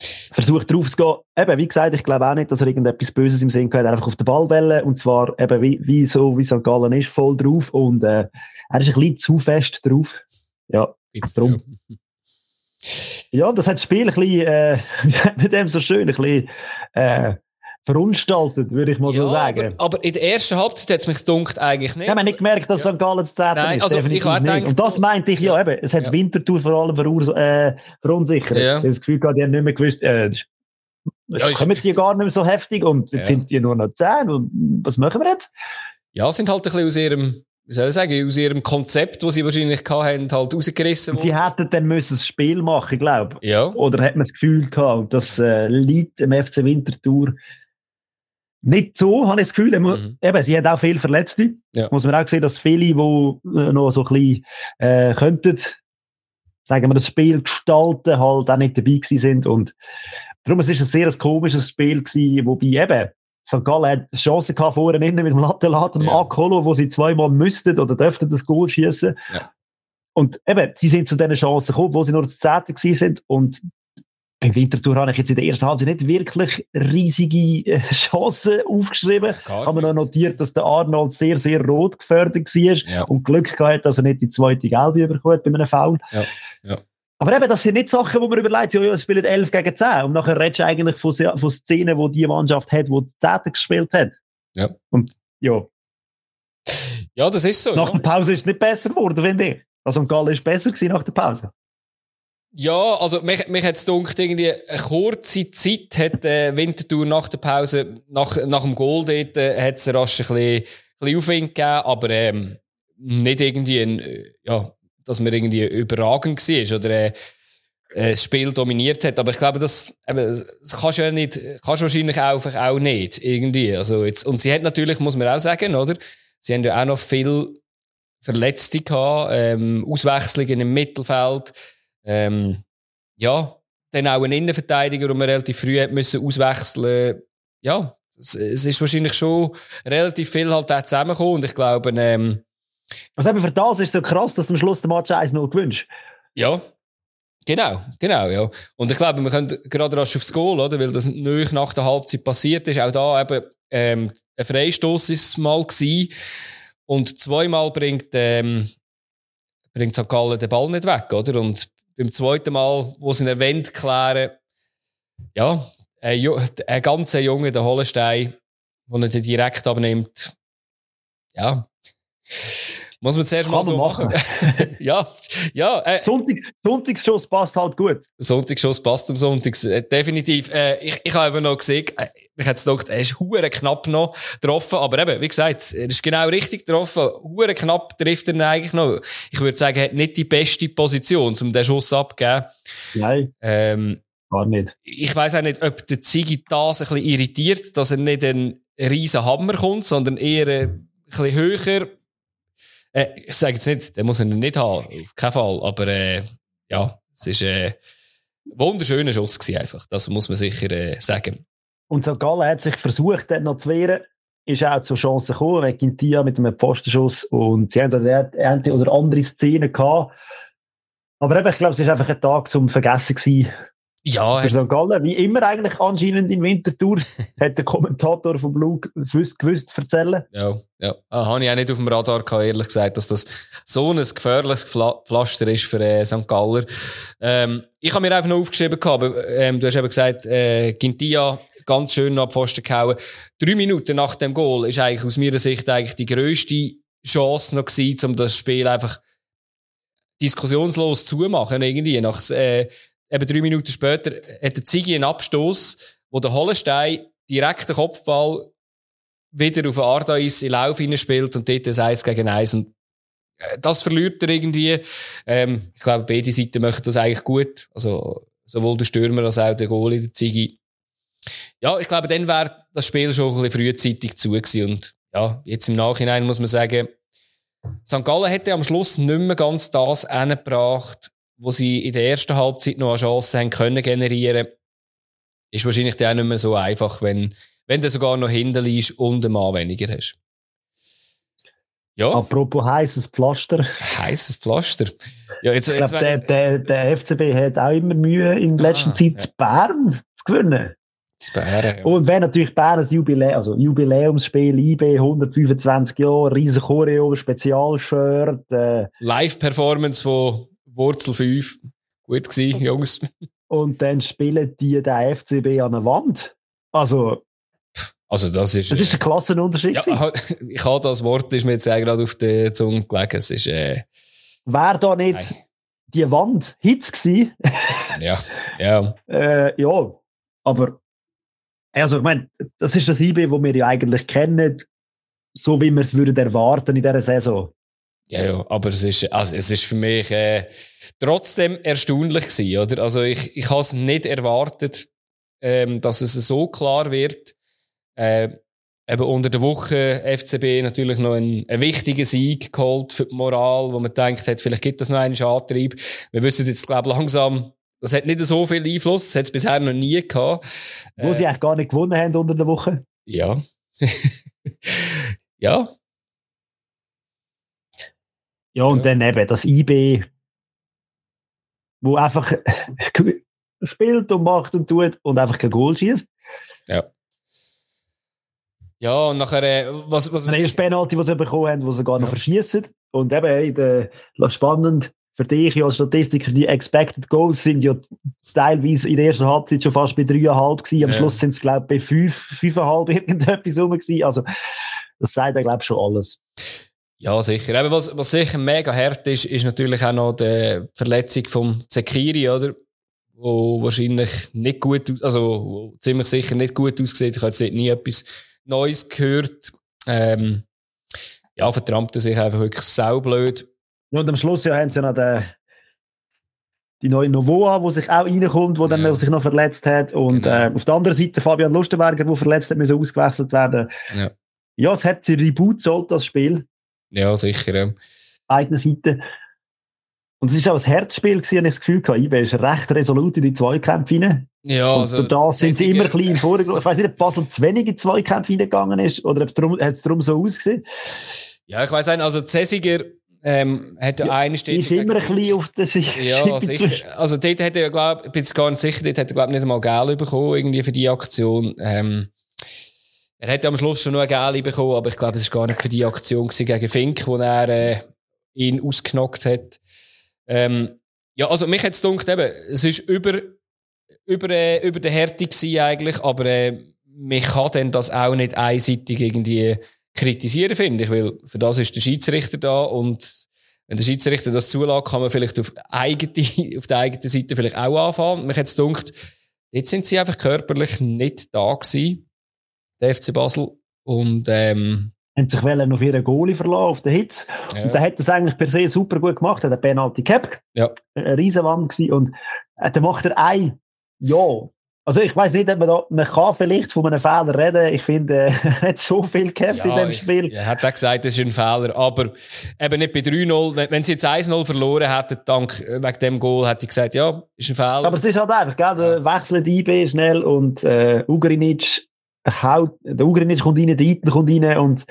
versucht drauf zu gehen. Eben, wie gesagt, ich glaube auch nicht, dass er irgendetwas Böses im Sinn hat. Einfach auf den Ball bellen und zwar eben wie, wie so, wie St. Gallen ist, voll drauf und äh, er ist ein bisschen zu fest drauf. Ja, Jetzt, drum. Ja. ja. das hat das Spiel ein bisschen, äh, mit dem so schön, ein bisschen äh, verunstaltet, würde ich mal ja, so sagen. Aber, aber, in der ersten Halbzeit hat es mich dunkt eigentlich nicht. Ich habe nicht gemerkt, dass ja. St. Gallen zu zehn ist. Also ich nicht. Und das meinte ich ja, eben. Es hat ja. Winterthur vor allem verur äh, verunsichert. Ja. Ich habe das Gefühl gehabt, die haben nicht mehr gewusst, äh, ja, kommen die gar nicht mehr so heftig und jetzt sind die nur noch zehn. Und was machen wir jetzt? Ja, sind halt ein bisschen aus ihrem wie soll ich sagen, aus ihrem Konzept, das sie wahrscheinlich hatten, halt rausgerissen worden. Sie hätten dann müssen das Spiel machen, glaube ich. Ja. Oder hat man das Gefühl gehabt, dass äh, Leute im FC Winterthur nicht so, habe ich das Gefühl. Mhm. Eben, sie hat auch viele Verletzte. Ja. Muss man auch sehen, dass viele, die äh, noch so ein bisschen äh, könnten, sagen wir, das Spiel gestalten, halt auch nicht dabei gewesen sind. Und darum, es ist ein sehr komisches Spiel gewesen, wobei eben, St. Gallen hat Chancen gehabt vorne innen mit dem Lattelat und dem ja. Akolo, wo sie zweimal müssten oder dürften das Goal schießen. Ja. Und eben, sie sind zu diesen Chancen gekommen, wo sie nur das Zehnte gewesen sind. Und beim Winterthur habe ich jetzt in der ersten Halbzeit nicht wirklich riesige äh, Chancen aufgeschrieben. Ich habe noch notiert, dass der Arnold sehr, sehr rot gefördert war ja. und Glück gehabt dass er nicht die zweite Gelbe bekommt bei einem Foul. Ja. Ja. Aber eben, das sind nicht Sachen, wo man überlegt, ja, ja, es spielen 11 gegen 10. Und nachher redest du eigentlich von, von Szenen, wo die Mannschaft hat, die 10 gespielt hat. Ja. Und ja. Ja, das ist so. Nach ja. der Pause ist es nicht besser geworden, finde ich. Also, Gall ist besser gewesen nach der Pause. Ja, also mich, mich hat es gedacht, irgendwie eine kurze Zeit hat äh, Winterthur nach der Pause, nach, nach dem Goal dort, äh, hat es rasch ein bisschen, bisschen Aufwind gegeben, aber ähm, nicht irgendwie ein, äh, ja, dass man irgendwie überragend war oder äh, das Spiel dominiert hat. Aber ich glaube, das, eben, das kannst du ja nicht, kannst wahrscheinlich einfach auch nicht, irgendwie. Also jetzt, und sie hat natürlich, muss man auch sagen, oder? Sie haben ja auch noch viel Verletzte gehabt, ähm, Auswechslungen im Mittelfeld, ähm, ja, dann auch ein Innenverteidiger, den man relativ früh hat müssen auswechseln. Ja, es, es ist wahrscheinlich schon relativ viel halt zusammengekommen und ich glaube, ähm, also eben für das ist so krass, dass du am Schluss den Match 1-0 gewünscht. Ja, Genau, genau, ja. Und ich glaube, wir können gerade rasch aufs Goal, oder? Weil das nicht nach der Halbzeit passiert ist. Auch da eben, ähm, ein Freistoß ist mal gewesen. Und zweimal bringt, ähm, bringt St. Gallen den Ball nicht weg, oder? Und beim zweiten Mal, wo sie einen Wend klären, ja, ein, ein ganz junger, der Hollenstein, der ihn direkt abnimmt, ja, muss man zuerst mal so machen. machen. ja, ja. Äh, Sonntag, Sonntagsschuss passt halt gut. Sonntagsschuss passt am Sonntag. Äh, definitiv. Äh, ich, ich habe einfach noch gesehen, äh, ich hätte gedacht, er ist hure knapp noch getroffen. Aber eben, wie gesagt, er ist genau richtig getroffen. Hure knapp trifft er ihn eigentlich noch. Ich würde sagen, er hat nicht die beste Position, um den Schuss abzugeben. Nein. Ähm, Gar nicht. Ich weiß auch nicht, ob der Ziggy das ein bisschen irritiert, dass er nicht ein riesen Hammer kommt, sondern eher ein bisschen höher äh, ich sage jetzt nicht, den muss er nicht haben, auf keinen Fall. Aber äh, ja, es ist äh, ein wunderschöner Schuss gewesen einfach. Das muss man sicher äh, sagen. Und St. Gallen hat sich versucht, dort noch zu wehren. Ist auch zur Chance gekommen, wegen Gintia mit einem Pfostenschuss. Und sie haben da eine oder andere Szene gehabt. Aber eben, ich glaube, es war einfach ein Tag zum Vergessen gewesen. Ja, für St. Gallen, wie immer eigentlich anscheinend in Winterthur, hat der Kommentator von Blue gewusst, gewusst erzählen. Ja, ja. Ah, habe ich auch nicht auf dem Radar gehabt, ehrlich gesagt, dass das so ein gefährliches Pflaster ist für äh, St. Galler. Ähm, ich habe mir einfach noch aufgeschrieben gehabt, aber, ähm, du hast eben gesagt, äh, Gintia ganz schön nach Pfosten gehauen. Drei Minuten nach dem Goal ist eigentlich aus meiner Sicht eigentlich die grösste Chance noch gewesen, um das Spiel einfach diskussionslos zu machen, irgendwie. Nach, äh, eben drei Minuten später, hat der Ziggy einen Abstoß, wo der Hollenstein direkt den Kopfball wieder auf den Ardais in Lauf spielt und dort ein 1 gegen 1. Und äh, das verliert er irgendwie. Ähm, ich glaube, beide Seiten möchten das eigentlich gut. Also, sowohl der Stürmer als auch der Goalie, der Ziggy. Ja, ich glaube, dann wäre das Spiel schon ein bisschen frühzeitig zu gewesen. Und ja, jetzt im Nachhinein muss man sagen, St. Gallen hätte am Schluss nicht mehr ganz das angebracht, wo sie in der ersten Halbzeit noch eine Chance haben können generieren, ist wahrscheinlich auch nicht mehr so einfach, wenn, wenn du sogar noch hinten liegst und einen Mann weniger hast. Ja. Apropos heißes Pflaster. Heißes Pflaster. Ja, jetzt, ich glaube, der, der, der, FCB hat auch immer Mühe in letzter ah, Zeit ja. Bern zu gewinnen. Das Bären, ja. Und wenn natürlich Bern ein Jubiläum, also Jubiläumsspiel, IB, 125 Jahre, riesen Choreo, Spezialshirt. Äh, Live-Performance von Wurzel 5. Gut gewesen, Jungs. Und dann spielen die den FCB an der Wand. Also, also das ist... Das ist ein Klassenunterschied. Ja, ich habe das Wort, ist mir jetzt gerade auf der Zunge gelegen. Es ist... Äh, Wäre da nicht nein. die Wand Hitz gewesen? ja, ja. äh, ja, aber... Also ich meine, das ist das IB, das wir ja eigentlich kennen, so wie wir es würden erwarten in dieser Saison. Ja, ja, aber es ist, also es ist für mich äh, trotzdem erstaunlich gewesen, oder? Also ich, ich habe es nicht erwartet, ähm, dass es so klar wird. Äh, eben unter der Woche FCB natürlich noch einen, einen wichtigen Sieg geholt für die Moral, wo man denkt hat, vielleicht gibt es noch einen Antrieb. Wir wissen jetzt, glaube langsam, das hat nicht so viel Einfluss, das hat es bisher noch nie gehabt. Wo äh, sie eigentlich gar nicht gewonnen haben unter der Woche. Ja. ja, ja, und ja. dann eben das IB, wo einfach spielt und macht und tut und einfach kein Goal schießt. Ja. Ja, und nachher, äh, was, was, Das Penalty, das sie bekommen haben, wo sie gar noch ja. verschießen. Und eben, hey, der, spannend für dich als Statistiker, die Expected Goals sind ja teilweise in der ersten Halbzeit schon fast bei 3,5 gewesen. Am ja. Schluss sind es, glaube ich, bei 5, 5,5 irgendetwas rum gewesen. Also, das sagt ja, glaube ich, schon alles. Ja, sicher. Aber was, was sicher mega hart ist, ist natürlich auch noch die Verletzung vom Zekiri, oder? Wo wahrscheinlich nicht gut, also ziemlich sicher nicht gut aussieht. Ich habe jetzt nie etwas Neues gehört. Ähm, ja, vertrampt er sich einfach wirklich saublöd. Ja, und am Schluss ja, haben sie noch den, die neue Novoa, die sich auch reinkommt, die dann Ja. sich noch verletzt hat. Und Genau. äh, auf der anderen Seite Fabian Lustenberger, der verletzt hat, müssen ausgewechselt werden. Ja. ja, es hat Reboot sollte das Spiel, Ja, sicher. Ja. eigene Seite. Und es war auch ein Herzspiel, gewesen, habe ich das Gefühl gehabt. IB ist recht resolut in die Zweikämpfe rein. Ja, Und also, das sind sie immer ein bisschen im Vordergrund. Ich weiß nicht, ob Basel zu wenig in Zweikämpfe reingegangen ist oder ob es darum so ausgesehen. Ja, ich weiß nicht, also Zesiger ähm, hat ja, Ja, eine Die Stelle. ist immer ein bisschen auf der Seite. Ja, sicher. Also dort hätte er, glaube ich, bin jetzt gar nicht sicher, dort hätte er, glaube ich, nicht einmal Geld bekommen, irgendwie für die Aktion. Ähm, er hätte am Schluss schon noch ein Geld bekommen, aber ich glaube, es war gar nicht für die Aktion gegen Fink, wo er äh, ihn ausgenockt hat. Ähm, ja, also mich hat es gedacht, eben, es ist über, über, äh, über der Härte eigentlich, aber äh, mich kann dann das auch nicht einseitig irgendwie kritisieren, finde ich, weil für das ist der Schiedsrichter da und wenn der Schiedsrichter das zulässt, kann man vielleicht auf, eigene, auf der eigenen Seite vielleicht auch anfangen. Mich hat es gedacht, jetzt sind sie einfach körperlich nicht da gewesen, der FC Basel. Und ähm, haben sich wollen auf ihren Goalie verlassen, auf den Hitz. ja. Und der hat das eigentlich per se super gut gemacht. Er hat einen Penalty gehabt. Ja. Eine Riesenwand gewesen. Und äh, dann macht er ein. Ja. Also ich weiß nicht, ob man da, man kann vielleicht von einem Fehler reden. Ich finde, äh, er hat so viel gehabt in dem Spiel. Er hat auch gesagt, das ist ein Fehler. Aber eben nicht bei 3-0. Wenn, sie jetzt 1-0 verloren hätten, dank, äh, wegen dem Goal, hätte ich gesagt, ja, ist ein Fehler. Aber es ist halt einfach, gell? Der wechselt IB schnell und äh, Ugrinic haut, der Ugrinic kommt rein, der Iten kommt rein und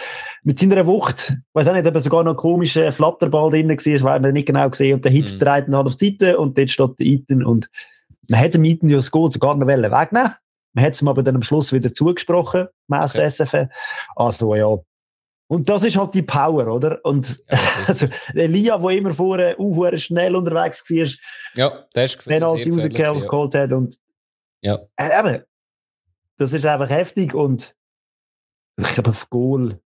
mit seiner Wucht, ich weiß auch nicht, ob er sogar noch einen komischen Flatterball drin war, weil man nicht genau gesehen und der Hitz Mhm. dreht ihn halt auf die Seite und dort steht der Iten und man hätte dem Iten ja das Goal sogar noch wegnehmen man hat es ihm aber dann am Schluss wieder zugesprochen, gemäss Okay. SFN. Also ja. Und das ist halt die Power, oder? Und Ja, also, Elia, der immer vorher uh, schnell unterwegs war, ja, der ist. Penalty rausgeholt hat und Ja. äh, eben, das ist einfach heftig und ich glaube auf Goal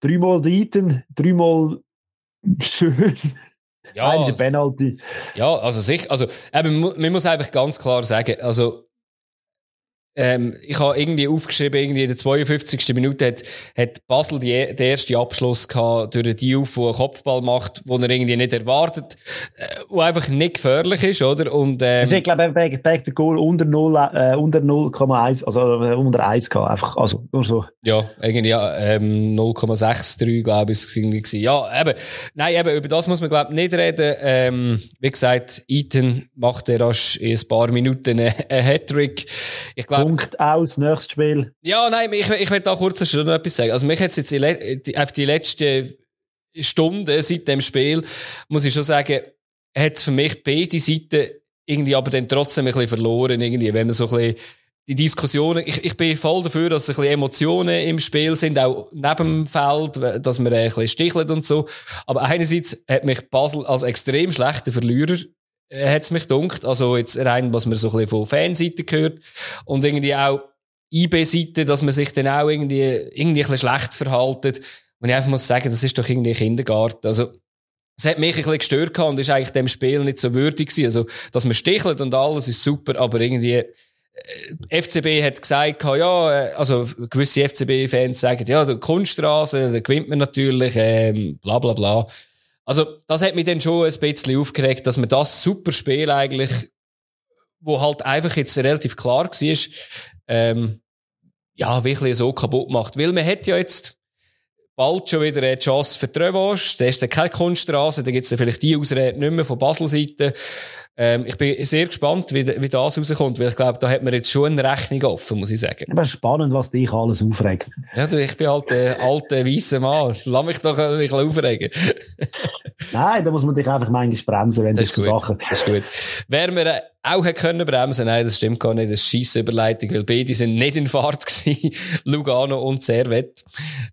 dreimal Deiten, dreimal schön, Ja, eine also, Penalty. Ja, also sicher, also eben, man muss einfach ganz klar sagen, also ähm, ich habe irgendwie aufgeschrieben, irgendwie in der 52. Minute hat, hat Basel die, den ersten Abschluss gehabt durch den Diouf, der einen Kopfball macht, den er irgendwie nicht erwartet, äh, wo einfach nicht gefährlich ist, oder? Und, ähm, Also ich glaube, bei, bei der Goal unter 0, äh, unter 0,1, also äh, unter 1 gehabt, einfach, also nur so. Ja, irgendwie ja, ähm, 0,63, glaube ich, es irgendwie gewesen. Ja, eben, nein, eben, über das muss man, glaube ich, nicht reden. Ähm, wie gesagt, Ethan macht er erst in ein paar Minuten einen einen Hattrick. Ich glaube, Punkt aus, nächstes Spiel. ja, nein, ich, ich will da kurz noch etwas sagen. Also, mich hat jetzt die, auf die letzten Stunden seit dem Spiel, muss ich schon sagen, hat für mich beide Seiten irgendwie aber dann trotzdem ein bisschen verloren, irgendwie, wenn man so ein bisschen die Diskussionen, ich, ich bin voll dafür, dass ein bisschen Emotionen im Spiel sind, auch neben dem Feld, dass man ein bisschen stichelt und so. Aber einerseits hat mich Basel als extrem schlechter Verlierer äh, hat's mich dunkt. Also jetzt rein, was man so ein von Fanseite gehört. Und irgendwie auch IB-Seite, dass man sich dann auch irgendwie, irgendwie ein bisschen schlecht verhaltet. Und ich einfach muss sagen, das ist doch irgendwie Kindergarten. Also, es hat mich ein bisschen gestört und ist eigentlich dem Spiel nicht so würdig gewesen. Also, dass man stichelt und alles ist super, aber irgendwie, äh, FCB hat gesagt, ja, äh, also gewisse FCB-Fans sagen, ja, der Kunststraße, da gewinnt man natürlich, ähm, bla bla bla. Also, das hat mich dann schon ein bisschen aufgeregt, dass man das super Spiel eigentlich, wo halt einfach jetzt relativ klar war, ähm, ja, wirklich so kaputt macht. Weil man hat ja jetzt bald schon wieder eine Chance für Revanche. Da ist dann keine Kunststraße, da gibt es dann vielleicht die Ausrede nicht mehr von Basel-Seite. Ähm, ich bin sehr gespannt, wie, wie das rauskommt, weil ich glaube, da hat man jetzt schon eine Rechnung offen, muss ich sagen. Aber spannend, was dich alles aufregt. Ja, du, ich bin halt der alte, weisse Mann. Lass mich doch ein bisschen aufregen. Nein, da muss man dich einfach manchmal bremsen, wenn Das das ist so. Sachen. Das ist gut. Wer wir äh, auch hätte können bremsen, nein, das stimmt gar nicht. Das ist scheisse Überleitung, weil beide sind nicht in Fahrt gewesen. Lugano und Servet.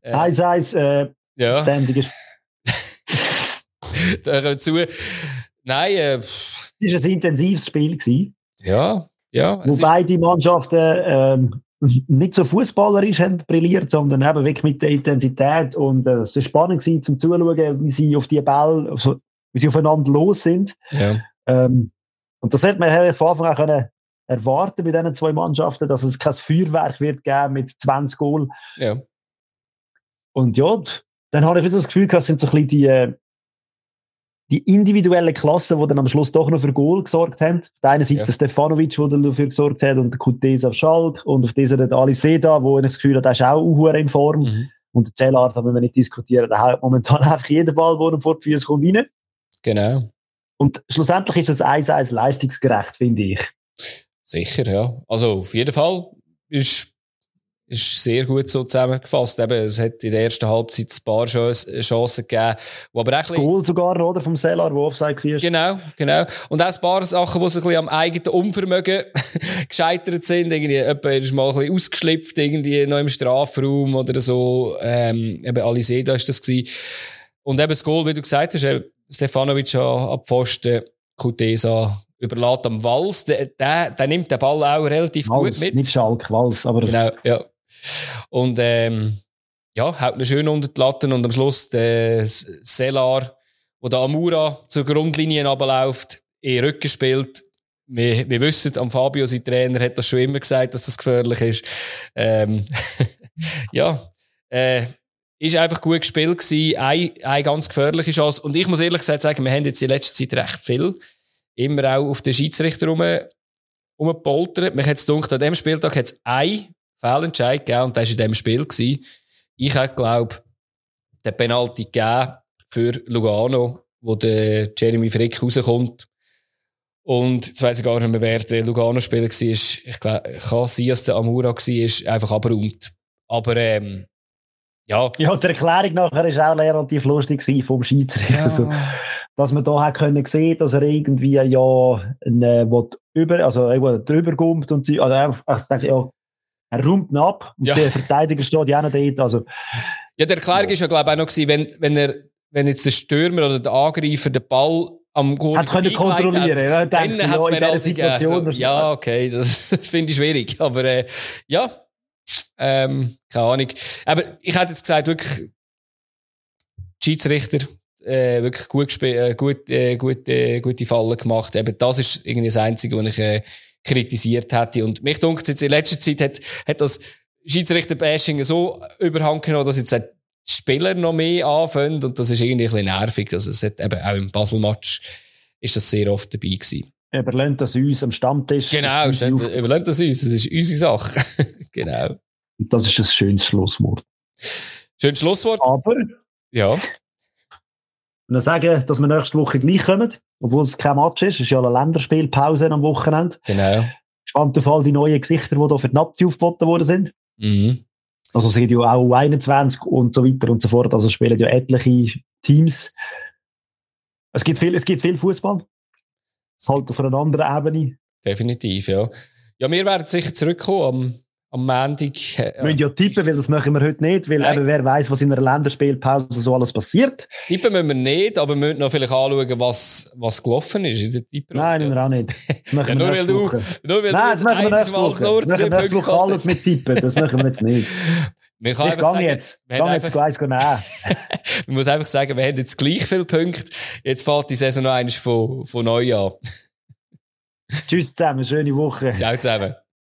Äh, Eins, eins, äh, ja, Sendung ist, da zu. Nein, äh, es war ein intensives Spiel. Gewesen. ja, ja. wo beide Mannschaften ähm, nicht so fußballerisch haben brilliert, sondern eben wirklich mit der Intensität. Und äh, es war spannend gewesen, zum Zuschauen, wie sie auf die Bälle, also, wie sie aufeinander los sind. ja. Ähm, und das hätte man eigentlich von Anfang an können erwarten bei diesen zwei Mannschaften, dass es kein Feuerwerk wird geben mit 20 Goal. Ja. Und ja, dann habe ich wieder das Gefühl es sind so ein bisschen die, äh, die individuellen Klassen, die dann am Schluss doch noch für Goal gesorgt haben. Auf der einen Seite ja. Stefanovic, der dafür gesorgt hat, und der Kutesa auf Schalk, und auf dieser der Ali Seda, wo ich das Gefühl habe, der ist auch in Form. Mhm. Und der Zellart, da müssen wir nicht diskutieren, der haut momentan einfach jeden Ball, der ihm vor die Füße kommt, rein. Genau. Und schlussendlich ist das 1-1 leistungsgerecht, finde ich. Sicher, ja. Also auf jeden Fall ist ist sehr gut so zusammengefasst. Eben, es hat in der ersten Halbzeit ein paar Chancen gegeben. Wo aber auch Goal sogar oder? Vom Seller, wo Offside war. Genau, genau. Und auch ein paar Sachen, die so ein bisschen am eigenen Unvermögen gescheitert sind. Irgendwie, jemand ist mal ein bisschen ausgeschlüpft, irgendwie noch im Strafraum oder so. Ähm, eben Aliseda ist das gewesen. Und eben das Goal, wie du gesagt hast, eben Stefanovic ab Pfosten, Kutesa überlässt am Wals. Der, der, der nimmt den Ball auch relativ Wals, gut mit. Nicht Schalk, Wals, aber... Genau, ja. Und ähm, ja, haut ihn schön unter die Latten und am Schluss der Selar, wo der Amura zur Grundlinie abläuft, in Rücken spielt. Wir, wir wissen, am Fabio, sein Trainer, hat das schon immer gesagt, dass das gefährlich ist. Ähm, ja, äh, ist einfach gut gespielt gewesen. Eine, eine ganz gefährliche Chance. Und ich muss ehrlich gesagt sagen, wir haben jetzt in letzter Zeit recht viel immer auch auf den Schiedsrichter rum, rumgepoltert. Mich hat es gedacht, an dem Spieltag hat es ein Fehlentscheid gegeben und das war in diesem Spiel. Gewesen. Ich hätte, glaube den Penalty gegeben für Lugano, wo der Jeremy Frick rauskommt. Und jetzt weiss ich gar nicht mehr, wer der Lugano-Spieler war. Ich glaube, kann sein, dass der Amura war, einfach abgeräumt. Aber, ähm, ja. Ja, die Erklärung nachher war auch relativ lustig vom Schiedsrichter. Ja. Also, dass man da hat können sehen, dass er irgendwie ja eine, über, also drüber kommt und sie, also einfach, ich denke, ja, er räumt ihn ab und ja. der Verteidiger steht ja auch noch dort. Also, ja, der Erklärung ja. ist ja, glaube ich, auch noch gewesen, wenn, wenn, er, wenn jetzt der Stürmer oder der Angreifer den Ball am Goal hat können kontrollieren. Hat, ja, dann hat es mir halt Situation. Also, ja, okay, das finde ich schwierig. Aber äh, ja, ähm, keine Ahnung. Aber ich hätte jetzt gesagt, wirklich Schiedsrichter äh, wirklich gut äh, gut, äh, gut, äh, gute Fallen gemacht. Eben das ist irgendwie das Einzige, was ich äh, kritisiert hätte. Und mich dunkt jetzt in letzter Zeit hat, hat das Schiedsrichter-Bashing so überhang genommen, dass jetzt die Spieler noch mehr anfangen und das ist irgendwie ein bisschen nervig. Also es hat eben auch im Basel-Match ist das sehr oft dabei gewesen. Überlehnt das uns am Stammtisch. Genau, überlehnt das uns, das ist unsere Sache. genau. Und das ist ein schönes Schlusswort. Schönes Schlusswort. Aber ja. Und dann sagen, dass wir nächste Woche gleich kommen, obwohl es kein Match ist. Es ist ja eine Länderspielpause am Wochenende. Genau. Spannend auf all die neuen Gesichter, die da für die Nazi aufgeboten worden sind. Mhm. Also es sind ja auch 21 und so weiter und so fort. Also spielen ja etliche Teams. Es gibt viel, es gibt viel Fußball. Halt auf einer anderen Ebene. Definitiv, ja. Ja, wir werden sicher zurückkommen am Montag. Äh, wir müssen ja tippen, weil das machen wir heute nicht, weil eben wer weiß, was in einer Länderspielpause so alles passiert. Tippen müssen wir nicht, aber wir müssen noch vielleicht anschauen, was, was gelaufen ist in der Tipprunde. Nein, müssen wir auch nicht. Das ja, nur, weil du, nur weil Nein, das machen wir nächste Woche. Nur wir machen nächste Woche alles mit Tippen, das machen wir jetzt nicht. Wir ich gehe jetzt. Ich gehe jetzt eins nehmen. man muss einfach sagen, wir haben jetzt gleich viele Punkte. Jetzt fällt die Saison noch eines von, von neu an. Tschüss zusammen, schöne Woche. Ciao zusammen.